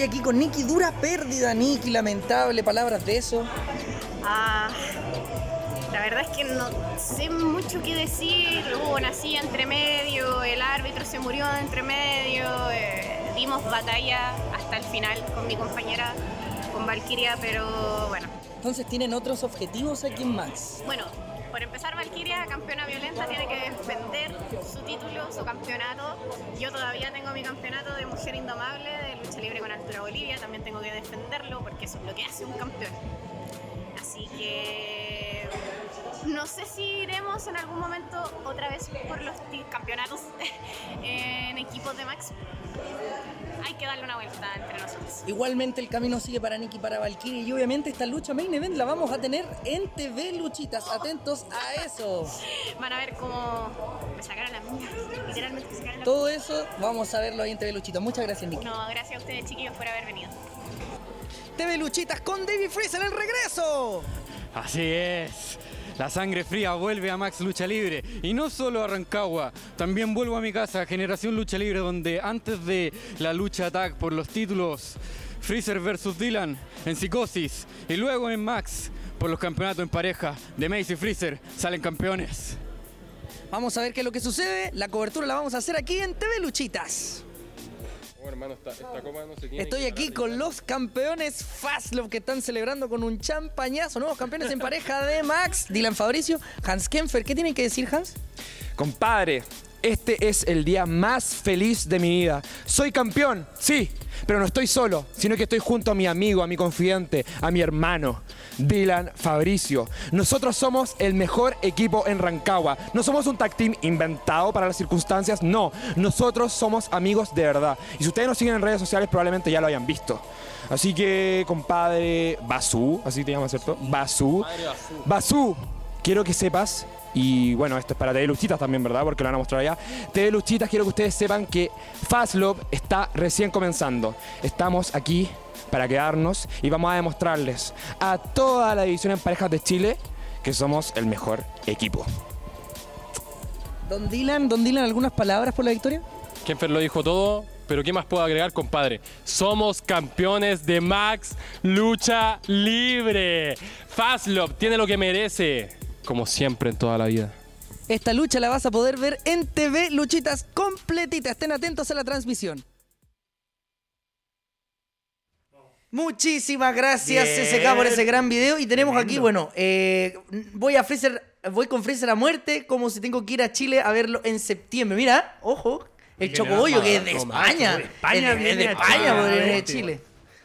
Estoy aquí con Nicky, dura pérdida, Nicky, lamentable, palabras de eso. Ah, la verdad es que no sé mucho qué decir. Hubo una silla entre medio, el árbitro se murió entre medio. eh, dimos batalla hasta el final con mi compañera, con Valkyria, pero bueno. Entonces tienen otros objetivos aquí en Max. Bueno, por empezar, Valkyria, campeona violenta, tiene que defender su título, su campeonato. Yo todavía tengo mi campeonato de mujer indomable de lucha libre con altura Bolivia. También tengo que defenderlo porque eso es lo que hace un campeón. Así que no sé si iremos en algún momento otra vez por los campeonatos en equipos de Max. Hay que darle una vuelta entre nosotros. Igualmente el camino sigue para Nicky, para Valkyrie y obviamente esta lucha main event la vamos a tener en TV Luchitas. Atentos a eso. Van a ver cómo me sacaron la mía. Literalmente me sacaron la Todo eso vamos a verlo ahí en TV Luchitas. Muchas gracias, Nicky. No, gracias a ustedes chiquillos por haber venido. TV Luchitas con David Freezer el regreso. Así es. La sangre fría vuelve a Max Lucha Libre. Y no solo a Rancagua, también vuelvo a mi casa, Generación Lucha Libre, donde antes de la lucha tag por los títulos Freezer versus Dylan en Psicosis y luego en Max por los campeonatos en pareja de Mace y Freezer salen campeones. Vamos a ver qué es lo que sucede. La cobertura la vamos a hacer aquí en TV Luchitas. Oh, hermano, esta, esta copa no se tiene Estoy que aquí con los campeones Fastlove que están celebrando con un champañazo. Nuevos campeones en pareja de Max, Dylan Fabricio, Hans Kempfer. ¿Qué tienen que decir, Hans? Compadre, este es el día más feliz de mi vida. Soy campeón, sí, pero no estoy solo, sino que estoy junto a mi amigo, a mi confidente, a mi hermano, Dylan Fabricio. Nosotros somos el mejor equipo en Rancagua. No somos un tag team inventado para las circunstancias, no. Nosotros somos amigos de verdad. Y si ustedes nos siguen en redes sociales, probablemente ya lo hayan visto. Así que, compadre Basú, así te llamas, ¿cierto? Basú. Basú, quiero que sepas, y bueno, esto es para TV Luchitas también, ¿verdad? Porque lo van a mostrar allá. TV Luchitas, quiero que ustedes sepan que Fast Love está recién comenzando. Estamos aquí para quedarnos y vamos a demostrarles a toda la división en parejas de Chile que somos el mejor equipo. Don Dylan, Don Dylan, ¿algunas palabras por la victoria? Kenfer lo dijo todo, pero ¿qué más puedo agregar, compadre? Somos campeones de Max Lucha Libre. Fastlove tiene lo que merece, como siempre en toda la vida. Esta lucha la vas a poder ver en TV Luchitas completita. Estén atentos a la transmisión. Muchísimas gracias Bien. SK por ese gran video. Y tenemos aquí, bueno, eh, voy a Freezer, voy con Freezer a muerte, como si tengo que ir a Chile a verlo en septiembre. Mira, ojo, el Chocobollo que es de España. macho, de España es de, es de España, venir de. Chile.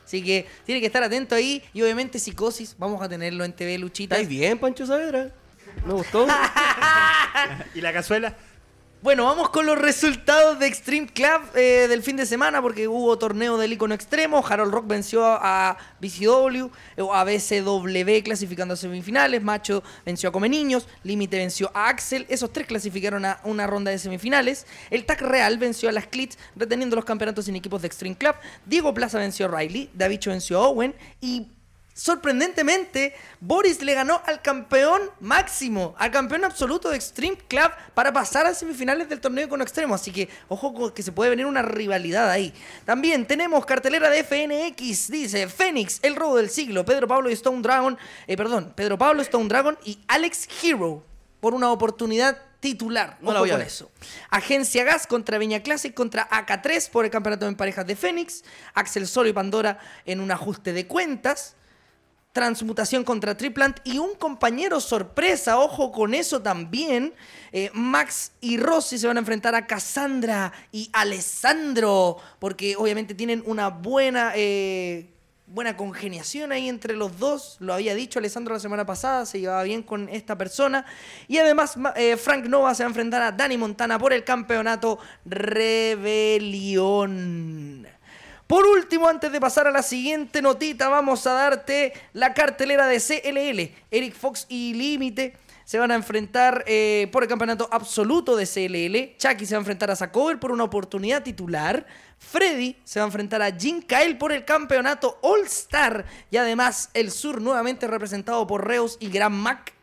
Así que tiene que estar atento ahí. Y obviamente Psicosis, vamos a tenerlo en TV Luchitas. ¿Estáis bien, Pancho Saavedra? Me gustó. ¿Y la cazuela? Bueno, vamos con los resultados de Extreme Club eh, del fin de semana porque hubo torneo del icono extremo. Harold Rock venció a BCW, a BCW clasificando a semifinales. Macho venció a Come Niños. Límite venció a Axel. Esos tres clasificaron a una ronda de semifinales. El Tag Real venció a las Clits, reteniendo los campeonatos en equipos de Extreme Club. Diego Plaza venció a Riley. Davicho venció a Owen. Y sorprendentemente, Boris le ganó al campeón máximo, al campeón absoluto de Extreme Club para pasar a semifinales del torneo con Extremo. Así que, ojo que se puede venir una rivalidad ahí. También tenemos cartelera de FNX, dice Fénix, el robo del siglo, Pedro Pablo y Stone Dragon, eh, perdón, Pedro Pablo, Stone Dragon y Alex Hero por una oportunidad titular. No la Ojo voy a con ver. eso. Agencia Gas contra Viña Classic contra AK3 por el campeonato en parejas de Fénix. Axel Solo y Pandora en un ajuste de cuentas. Transmutación contra Triplant y un compañero sorpresa, ojo con eso también. Eh, Max y Rossi se van a enfrentar a Cassandra y Alessandro, porque obviamente tienen una buena, eh, buena congeniación ahí entre los dos. Lo había dicho Alessandro la semana pasada, se llevaba bien con esta persona. Y además eh, Frank Nova se va a enfrentar a Dani Montana por el campeonato Rebelión. Por último, antes de pasar a la siguiente notita, vamos a darte la cartelera de CLL. Eric Fox y Límite se van a enfrentar eh, por el campeonato absoluto de CLL. Chucky se va a enfrentar a Sacover por una oportunidad titular. Freddy se va a enfrentar a Jim Kyle por el campeonato All Star. Y además el sur nuevamente representado por Reus y Gran Mac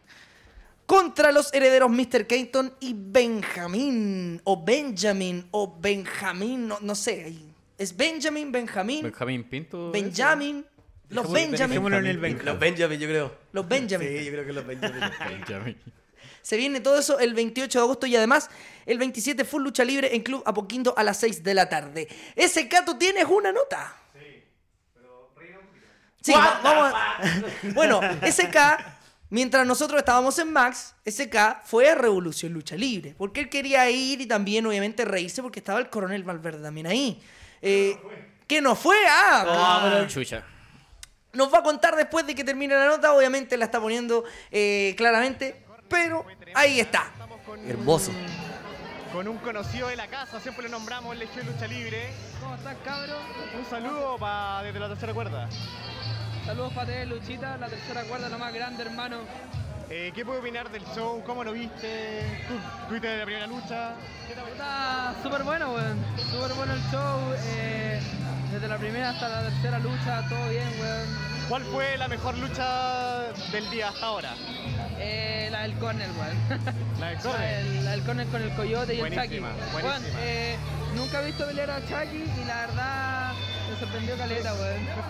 contra los herederos Mr. Keaton y Benjamín, o Benjamin, o Benjamín, no, no sé. ¿Es Benjamin, Benjamín? Benjamín Pinto. Benjamin. Los Benjamin. El Benjamín. Los Benjamin, yo creo. Los Benjamin. Sí, yo creo que los Benjamin. Benjamin. Se viene todo eso el 28 de agosto y además el 27 full lucha libre en Club Apoquindo a las 6 de la tarde. Ese Cato tienes una nota. Sí, va- vamos a- Bueno, SK, mientras nosotros estábamos en Max, SK fue a Revolución Lucha Libre. Porque él quería ir y también, obviamente, reírse porque estaba el coronel Valverde también ahí. Eh, ¿Que no fue? Ah, Chucha. nos va a contar después de que termine la nota. Obviamente la está poniendo eh, claramente, pero ahí está. Hermoso. Con un conocido de la casa, siempre lo nombramos, el hecho de lucha libre. ¿Cómo estás, cabros? Un saludo para desde la tercera cuerda. Saludos para ti, Luchita, la tercera cuerda, lo más grande, hermano. Eh, ¿Qué puedes opinar del show? ¿Cómo lo viste? ¿Tú tuviste de la primera lucha? ¿Qué te pareció? Está súper bueno, weón. Súper bueno el show. eh, desde la primera hasta la tercera lucha, todo bien, weón. ¿Cuál fue la mejor lucha del día hasta ahora? Eh, la del corner, weón. La del corner. la del corner con el coyote y el Chucky. Buenísima, Weón, eh, nunca he visto pelear a Chucky y la verdad me sorprendió caleta, weón. Estamos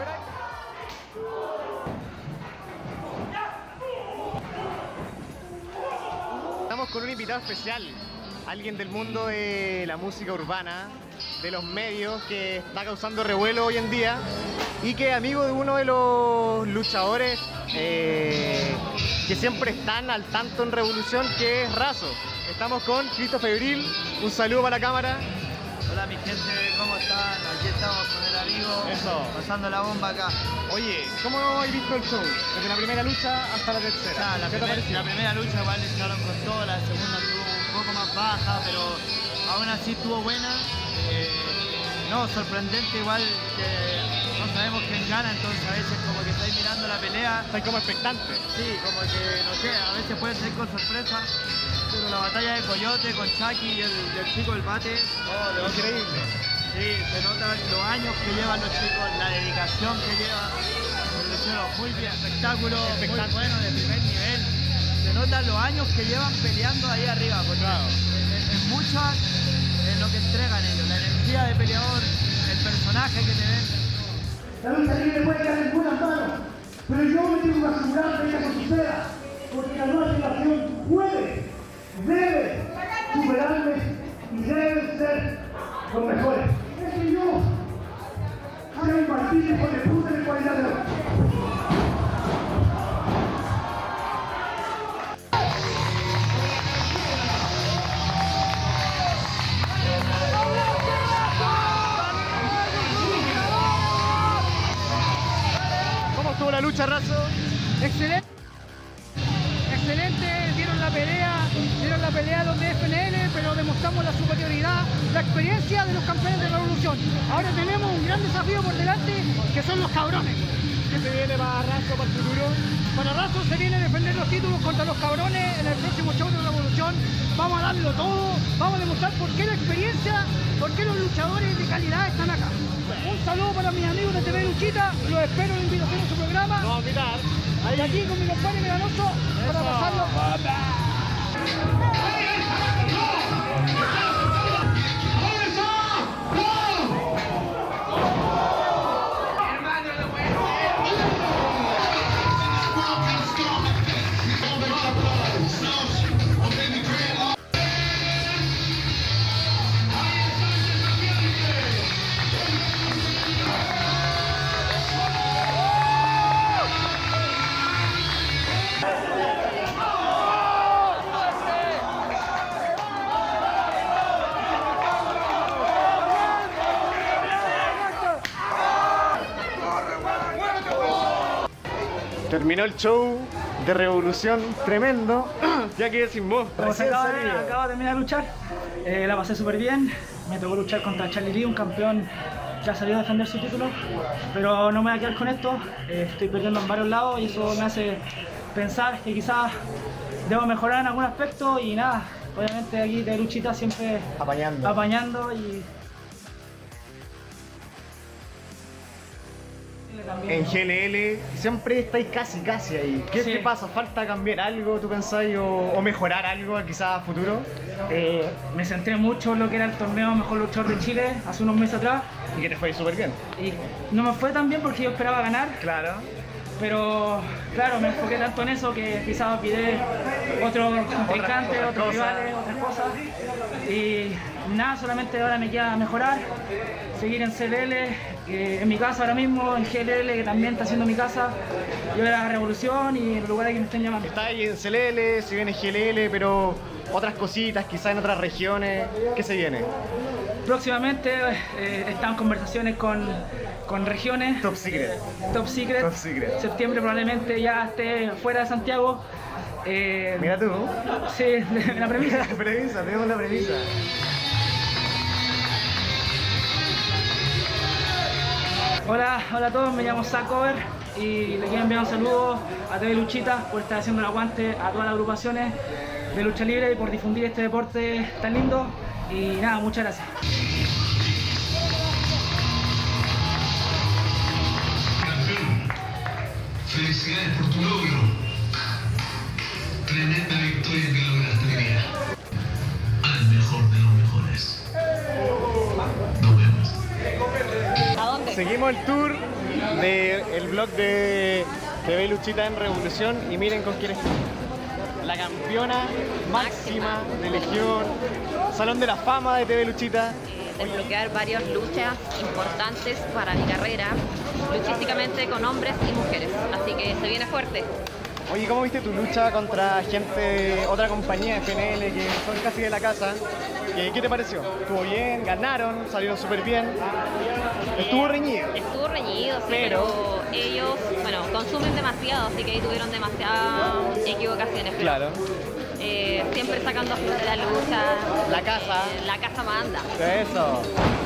con un invitado especial, alguien del mundo de la música urbana, de los medios, que está causando revuelo hoy en día y que amigo de uno de los luchadores eh, que siempre están al tanto en Revolución, que es Razo. Estamos con Cristo Febril, un saludo para la cámara. Hola mi gente, ¿cómo están? Aquí estamos Eso. pasando la bomba acá. Oye, ¿cómo has visto el show? Desde la primera lucha hasta la tercera. La, ¿Qué te primer- la primera lucha igual le echaron con todo, la segunda estuvo un poco más baja, pero aún así estuvo buena. Eh, no, sorprendente igual que no sabemos quién gana, entonces a veces como que estáis mirando la pelea. Estáis como expectante. Sí, como que, no sé, a veces puede ser con sorpresa, pero la batalla de Coyote con Chucky y el, y el chico del bate, oh, Increíble. Sí, se nota los años que llevan los chicos, la dedicación que llevan. Lo hicieron muy bien, espectáculo muy bueno de primer nivel. Se notan los años que llevan peleando ahí arriba, porque es, es mucho en lo que entregan ellos, la energía de peleador, el personaje que te ven. La lucha libre puede quedar en buenas manos, pero yo me tengo que asegurar de que eso suceda, porque la nueva generación puede, debe superarme y deben ser los mejores. El de. ¿Cómo estuvo la lucha, Razo? Excelente. Excelente, dieron la pelea, dieron la pelea a los de FNL, pero demostramos la superioridad, la experiencia de los campeones de revolución. Ahora tenemos un gran desafío por delante, que son los cabrones. ¿Qué se viene para Razo, para el futuro? Para Razo se viene a defender los títulos contra los cabrones en el próximo show de Revolución. Vamos a darlo todo, vamos a demostrar por qué la experiencia, por qué los luchadores de calidad están acá. Un saludo para mis amigos de TV Luchita, los espero en invitación a su programa. Vamos a invitar. Y aquí con mi compadre Melanoso para pasarlo. Hey, Terminó el show de Revolución tremendo. ya quedé sin voz. Acaba de, de terminar de luchar, eh, la pasé súper bien. Me tocó luchar contra Charlie Lee, un campeón que ha salido a defender su título. Pero no me voy a quedar con esto. eh, estoy perdiendo en varios lados y eso me hace pensar que quizás debo mejorar en algún aspecto y nada. Obviamente aquí de luchita siempre Apañando. apañando y En GLL siempre estáis casi, casi ahí. ¿Qué Sí. te pasa? ¿Falta cambiar algo, tú pensáis, o, o mejorar algo quizás a futuro? Eh, me centré mucho en lo que era el torneo Mejor Luchador de Chile hace unos meses atrás. Y que te fue súper bien. Y no me fue tan bien porque yo esperaba ganar. Claro. Pero claro, me enfoqué tanto en eso que quizás olvidé otros contrincantes, otros rivales, otras cosas. Y nada, solamente ahora me queda mejorar, seguir en CLL, eh, en mi casa ahora mismo, en GLL, que también está haciendo mi casa. Yo era Revolución y en los lugares que me estén llamando. Está ahí en CLL, si viene GLL, pero otras cositas, quizás en otras regiones. ¿Qué se viene? Próximamente eh, están conversaciones con, con regiones. Top Secret. Top Secret. Top Secret. Septiembre probablemente ya esté fuera de Santiago. Eh, Mira tú. Sí, la premisa. La premisa, tenemos la premisa. Hola, hola a todos, me llamo Zach Cover y le quiero enviar un saludo a TV Luchita por estar haciendo el aguante a todas las agrupaciones de lucha libre y por difundir este deporte tan lindo. Y nada, muchas gracias. Felicidades por tu logro. Tremenda victoria que lograste, querida. Al mejor de los mejores. Seguimos el tour del blog de TV Luchita en Revolución y miren con quién está. La campeona máxima de Legión, Salón de la Fama de TV Luchita. desbloquear varias luchas importantes para mi carrera, luchísticamente con hombres y mujeres. Así que se viene fuerte. Oye, ¿cómo viste tu lucha contra gente otra compañía de PNL que son casi de la casa? ¿Qué, qué te pareció? ¿Estuvo bien? ¿Ganaron? ¿Salieron súper bien? Estuvo reñido. Estuvo reñido, sí, Pero- pero, ellos, bueno, consumen demasiado, así que ahí tuvieron demasiadas equivocaciones. pero, Claro. Eh, siempre sacando a flote la lucha. La casa. eh, la casa manda. Eso.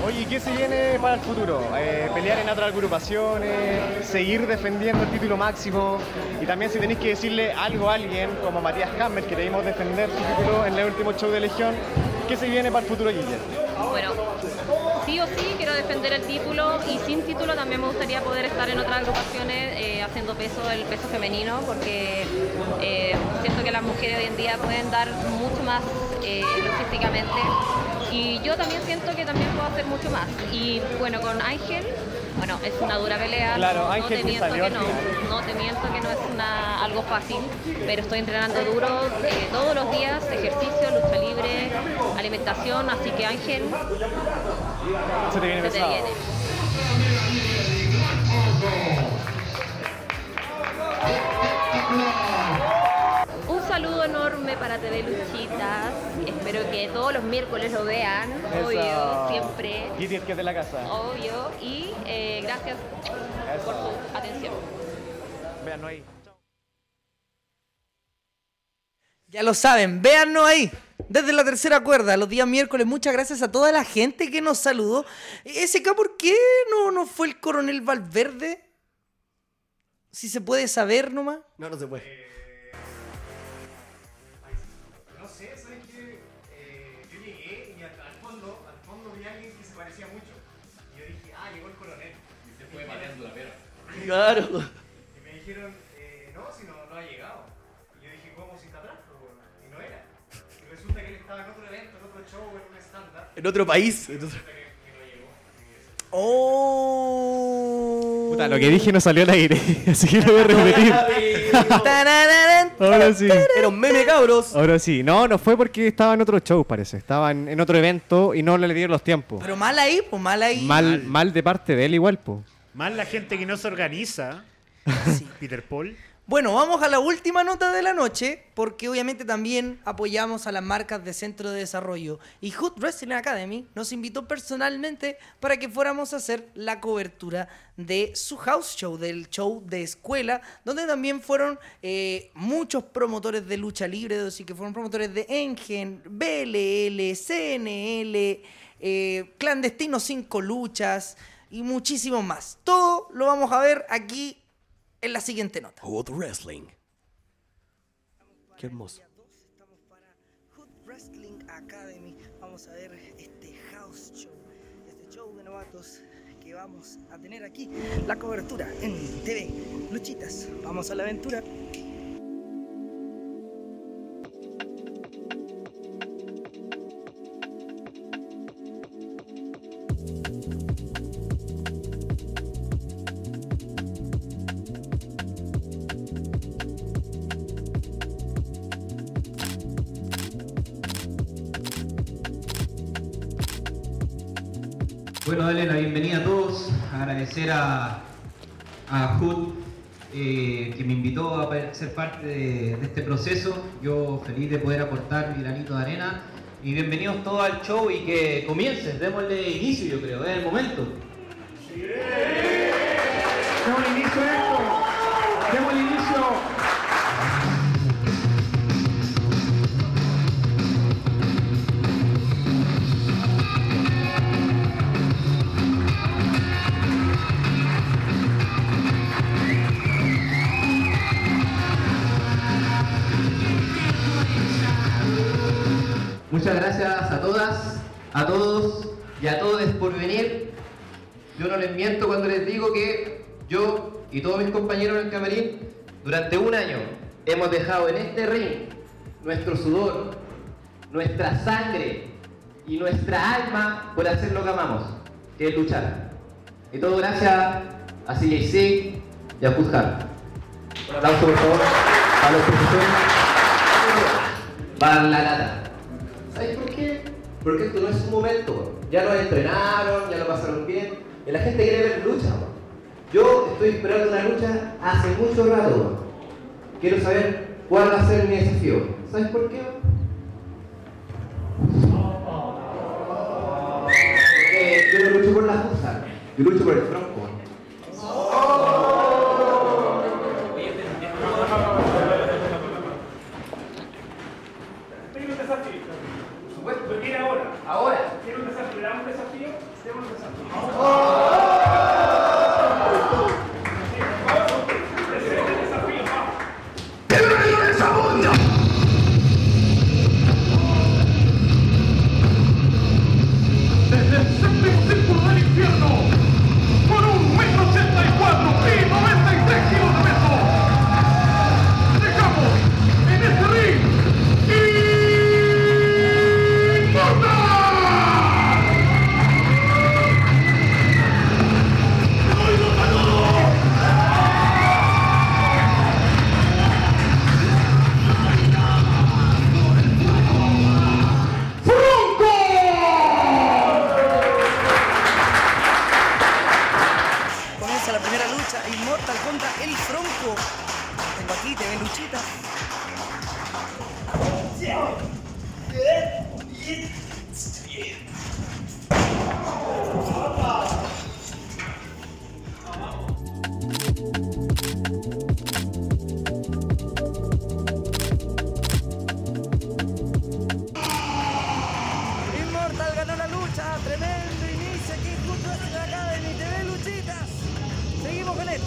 Oye, ¿qué se viene para el futuro? Eh, ¿Pelear en otras agrupaciones? ¿Seguir defendiendo el título máximo? Y también si tenéis que decirle algo a alguien, como Matías Hammer, que debimos defender su título en el último show de Legión, ¿qué se viene para el futuro, Guille? Bueno, sí o sí defender el título y sin título también me gustaría poder estar en otras agrupaciones eh, haciendo peso, el peso femenino, porque eh, siento que las mujeres hoy en día pueden dar mucho más eh, logísticamente. Y yo también siento que también puedo hacer mucho más. Y bueno, con Ángel, bueno, es una dura pelea, Claro, no, Ángel te miento que no, no te miento que no es una, algo fácil, pero estoy entrenando duro eh, todos los días, ejercicio, lucha libre, alimentación, así que Ángel, Se te viene se te pesado. viene. Un saludo enorme para TV Luchitas. Espero que todos los miércoles lo vean. Obvio, Eso. siempre. Guille, que es de la casa. Obvio. Y eh, gracias por su atención. Vean, no hay. Ya lo saben, véannos ahí. Desde la tercera cuerda, los días miércoles, muchas gracias a toda la gente que nos saludó. SK, ¿por qué no, no fue el coronel Valverde? Si se puede saber nomás. No, no se puede. No sé, ¿sabes qué? Eh, yo llegué y al, al fondo, al fondo vi a alguien que se parecía mucho. Y yo dije, ah, llegó el coronel. Y se fue pateando la perra. Claro. Y me dijeron, En otro país. en otro- Oh. Puta, lo que dije no salió al aire, así que lo voy a repetir. Ahora sí. Era un meme, cabros. Ahora sí. No, no fue porque estaba en otro show, parece. Estaba en, en otro evento y no le dieron los tiempos. Pero mal ahí, pues mal ahí. Mal, mal de parte de él igual, po. Más la gente que no se organiza. Peter Paul. Bueno, vamos a la última nota de la noche, porque obviamente también apoyamos a las marcas de centro de desarrollo. Y Hood Wrestling Academy nos invitó personalmente para que fuéramos a hacer la cobertura de su house show, del show de escuela, donde también fueron eh, muchos promotores de lucha libre, así que fueron promotores de Engen, BLL, CNL, eh, Clandestino 5 Luchas y muchísimos más. Todo lo vamos a ver aquí en la siguiente nota. Hood Wrestling. Qué hermoso. Wrestling Academy. Vamos a ver este house show, este show de novatos que vamos a tener aquí. La cobertura en TV. Luchitas, vamos a la aventura. Agradecer a, a eh, que me invitó a ser parte de, de este proceso. Yo feliz de poder aportar mi granito de arena. Y bienvenidos todos al show y que comiencen, démosle inicio yo creo, es el momento. Muchas gracias a todas, a todos y a todos por venir. Yo no les miento cuando les digo que yo y todos mis compañeros en el camarín durante un año hemos dejado en este ring nuestro sudor, nuestra sangre y nuestra alma por hacer lo que amamos, que es luchar. Y todo gracias a CJC y a Juzgar. Un aplauso por favor a los profesores. La lata. ¿Sabes por qué? Porque esto no es un momento. Ya lo entrenaron, ya lo pasaron bien. Y la gente quiere ver lucha. Yo estoy esperando una lucha hace mucho rato. Quiero saber cuál va a ser mi desafío. ¿Sabes por qué? Porque yo no lucho por la fuerza, yo lucho por el tronco.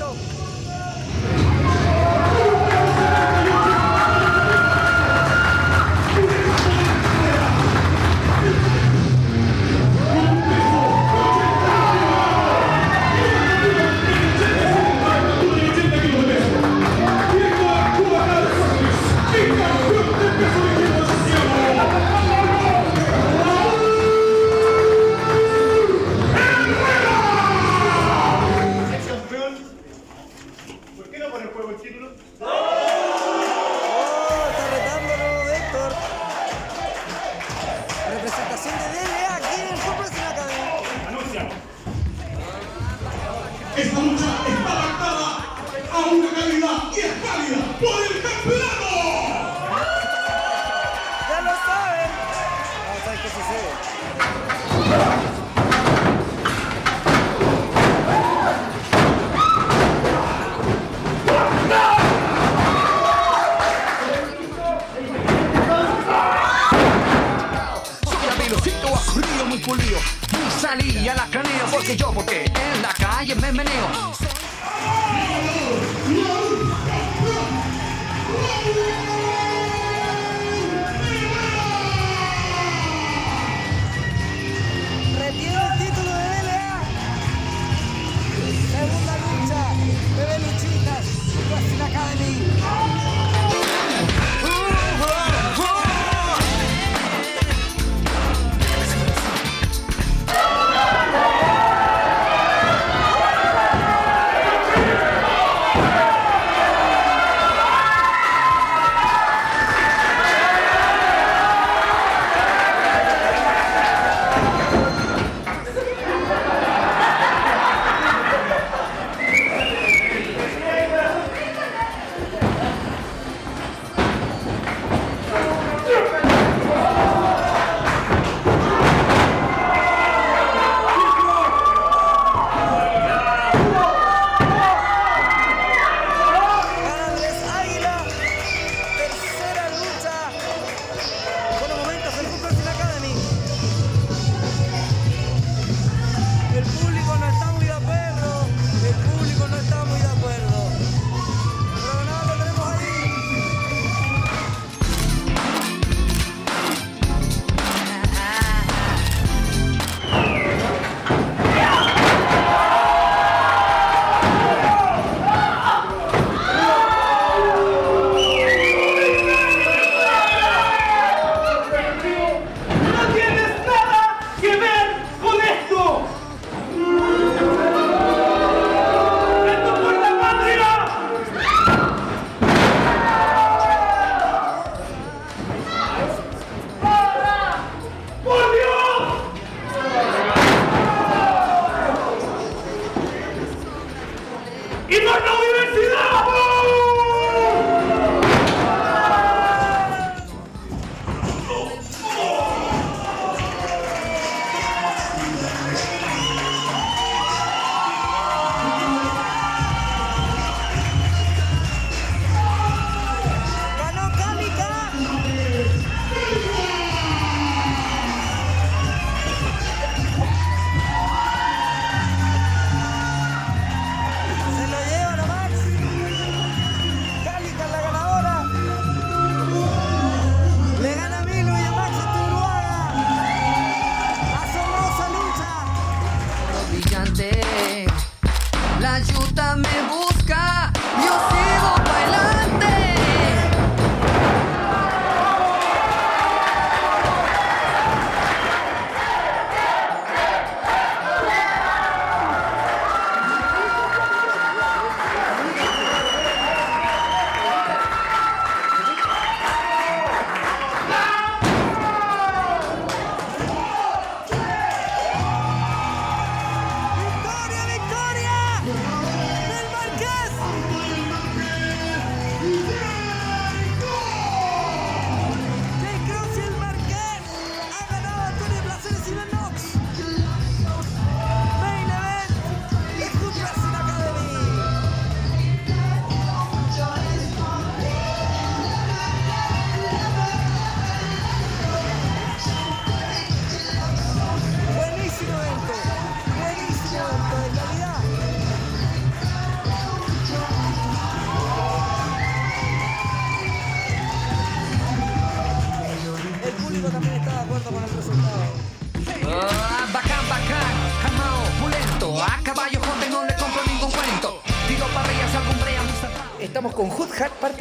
Inicio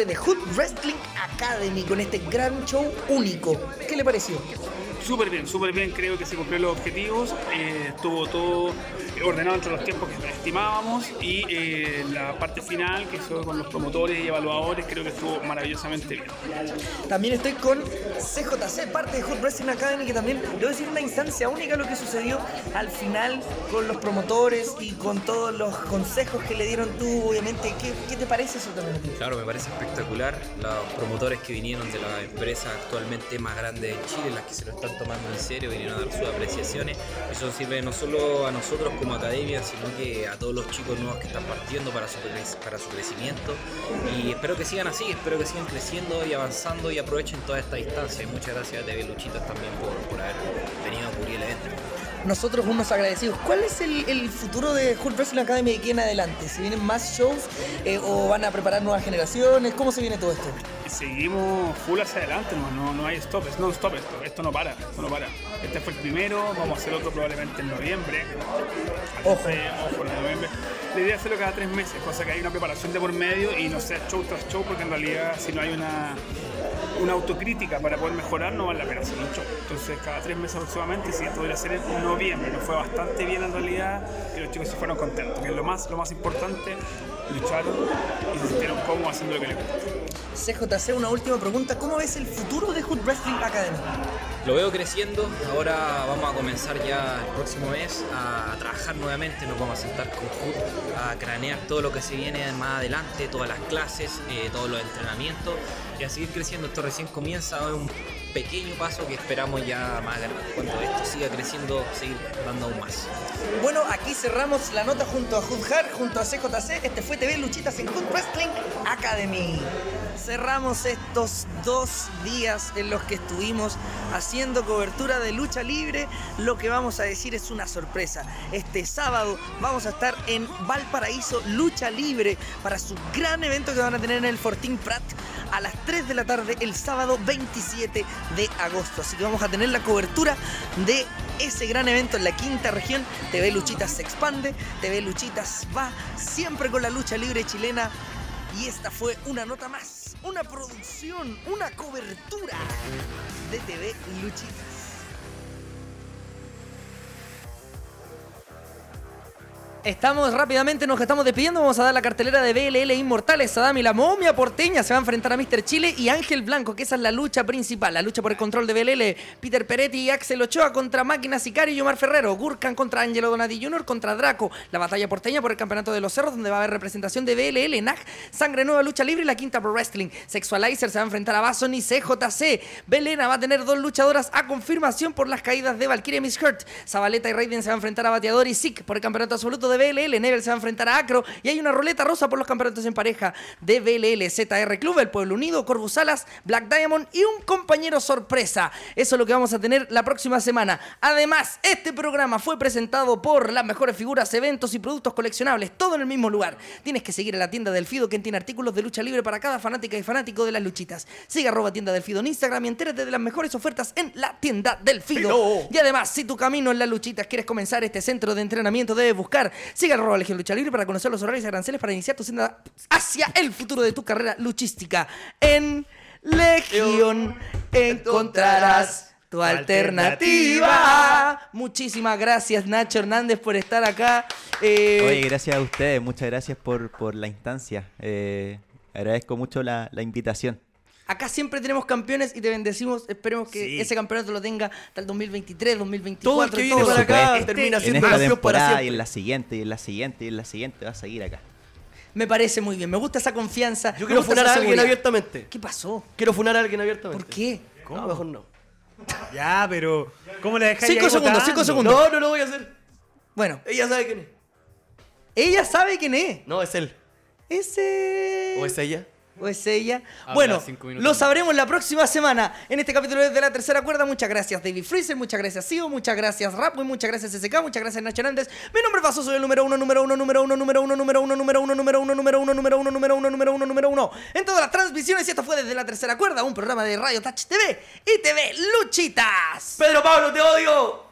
de Hood Wrestling Academy, con este gran show único. ¿Qué le pareció? Súper bien, súper bien, creo que se cumplieron los objetivos, eh, estuvo todo ordenado entre los tiempos que estimábamos y eh, la parte final, que fue con los promotores y evaluadores, creo que estuvo maravillosamente bien. También estoy con CJC, parte de Hood Wrestling Academy, que también, debo decir, una instancia única lo que sucedió al final con los promotores y con todos los consejos que le dieron tú, obviamente. ¿Qué, qué te parece eso también? Claro, me parece espectacular. Los promotores que vinieron de la empresa actualmente más grande de Chile, las que se lo están tomando en serio, vinieron a dar sus apreciaciones. Eso sirve no solo a nosotros como academia, sino que a todos los chicos nuevos que están partiendo para su, para su crecimiento. Y espero que sigan así, espero que sigan creciendo y avanzando y aprovechen toda esta distancia. Muchas gracias a TV Luchitas también por, por haber venido a cubrir el evento. Nosotros unos agradecidos. ¿Cuál es el, el futuro de Hood Wrestling Academy de aquí en adelante? ¿Se vienen más shows eh, o van a preparar nuevas generaciones? ¿Cómo se viene todo esto? Seguimos full hacia adelante, no, no, no hay stop, es no stop esto, esto no para, esto no para. Este fue el primero, vamos a hacer otro probablemente en noviembre. Ojo. ojo, en noviembre. La idea es hacerlo cada tres meses, cosa que hay una preparación de por medio y no sea show tras show, porque en realidad si no hay una, una autocrítica para poder mejorar, no vale la pena hacer un show. Entonces cada tres meses aproximadamente, si esto podría ser en noviembre, nos fue bastante bien en realidad y los chicos se fueron contentos, que es lo más, lo más importante, lucharon y se sintieron cómodos haciendo lo que les gusta. CJC, una última pregunta. ¿Cómo ves el futuro de Hood Wrestling Academy? Lo veo creciendo, ahora vamos a comenzar ya el próximo mes a, trabajar nuevamente, nos vamos a sentar con Hood a cranear todo lo que se viene más adelante, todas las clases, eh, todos los entrenamientos y a seguir creciendo. Esto recién comienza, es un pequeño paso que esperamos ya más. Cuando esto siga creciendo, seguir dando aún más. Bueno, aquí cerramos la nota junto a Hard, junto a CJC. Este fue TV Luchitas en Hood Wrestling Academy. Cerramos estos dos días en los que estuvimos haciendo cobertura de lucha libre. Lo que vamos a decir es una sorpresa. Este sábado vamos a estar en Valparaíso Lucha Libre para su gran evento que van a tener en el Fortín Prat a las 3 de la tarde el sábado 27 de agosto. Así que vamos a tener la cobertura de ese gran evento en la quinta región. TV Luchitas se expande, TV Luchitas va siempre con la lucha libre chilena. Y esta fue una nota más, una producción, una cobertura de TV Luchitas. Estamos rápidamente, nos estamos despidiendo. Vamos a dar la cartelera de BLL Inmortales. Sadam y la momia porteña se va a enfrentar a Mr. Chile y Ángel Blanco, que esa es la lucha principal, la lucha por el control de BLL. Peter Peretti y Axel Ochoa contra Máquina Sicario y Omar Ferrero. Gurkan contra Angelo Donati Jr. contra Draco. La batalla porteña por el campeonato de los cerros, donde va a haber representación de BLL, NAC, Sangre Nueva Lucha Libre y la Quinta Pro Wrestling. Sexualizer se va a enfrentar a Bason y CJC. Belena va a tener dos luchadoras a confirmación por las caídas de Valkyria Miss Hurt. Zabaleta y Raiden se va a enfrentar a Bateador y Zik por el campeonato absoluto de BLL. Nebel se va a enfrentar a Acro. Y hay una ruleta rosa por los campeonatos en pareja de BLL, ZR Club, El Pueblo Unido, Corvus Salas, Black Diamond y un compañero sorpresa. Eso es lo que vamos a tener la próxima semana. Además, este programa fue presentado por las mejores figuras, eventos y productos coleccionables, todo en el mismo lugar. Tienes que seguir a la tienda del Fido, que tiene artículos de lucha libre para cada fanática y fanático de las luchitas. Sigue arroba tienda del Fido en Instagram y entérate de las mejores ofertas en la tienda del Fido. Fido. Y además, si tu camino en las luchitas quieres comenzar este centro de entrenamiento, debes buscar. Sigue arroba Legión Lucha Libre para conocer los horarios y aranceles para iniciar tu senda hacia el futuro de tu carrera luchística. En Legión encontrarás tu alternativa. Muchísimas gracias, Nacho Hernández, por estar acá. Eh, Oye, gracias a ustedes, muchas gracias por, por la instancia. Eh, agradezco mucho la, la invitación. Acá siempre tenemos campeones y te bendecimos. Esperemos que Sí. ese campeonato lo tenga hasta el 2023, 2024. Todo el que viene para acá Este- termina en siendo esta campeón para siempre. y en la siguiente, y en la siguiente, y en la siguiente va a seguir acá. Me parece muy bien. Me gusta esa confianza. Yo quiero funar a alguien seguridad. abiertamente. ¿Qué pasó? Quiero funar a alguien abiertamente. ¿Por qué? No, mejor no. Ya, pero ¿cómo la dejáis Cinco ahí segundos, cinco segundos. No, no lo voy a hacer. Bueno, Ella sabe quién es. ella sabe quién es. No, es él. Ese. ¿O es ella? ¿O es ella? Habla bueno, lo sabremos la próxima semana en este capítulo de la tercera cuerda. Muchas gracias, David Freezer. Muchas gracias, Sio. Muchas gracias, Rapo. Y muchas gracias, SK. Muchas gracias, Nacho Hernández. Mi nombre es Vaso, soy el número uno, número uno, número uno, número uno, número uno, número uno, número uno, número uno, número uno, número uno, número uno, número uno. En todas las transmisiones, y esto fue desde la tercera cuerda, un programa de Radio Touch TV y TV Luchitas. Pedro Pablo, te odio.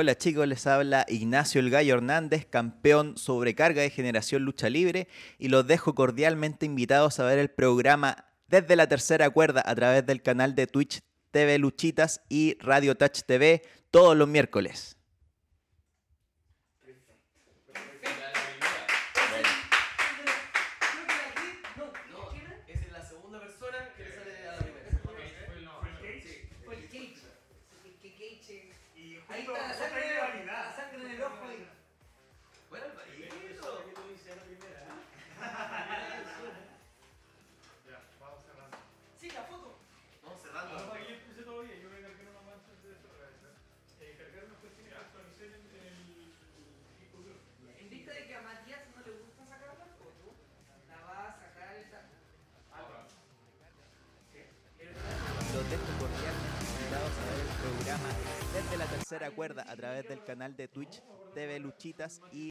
Hola chicos, les habla Ignacio El Gallo Hernández, campeón sobrecarga de Generación Lucha Libre y los dejo cordialmente invitados a ver el programa desde la tercera cuerda a través del canal de Twitch TV Luchitas y Radio Touch TV todos los miércoles. tercera cuerda a través del canal de Twitch TV Luchitas y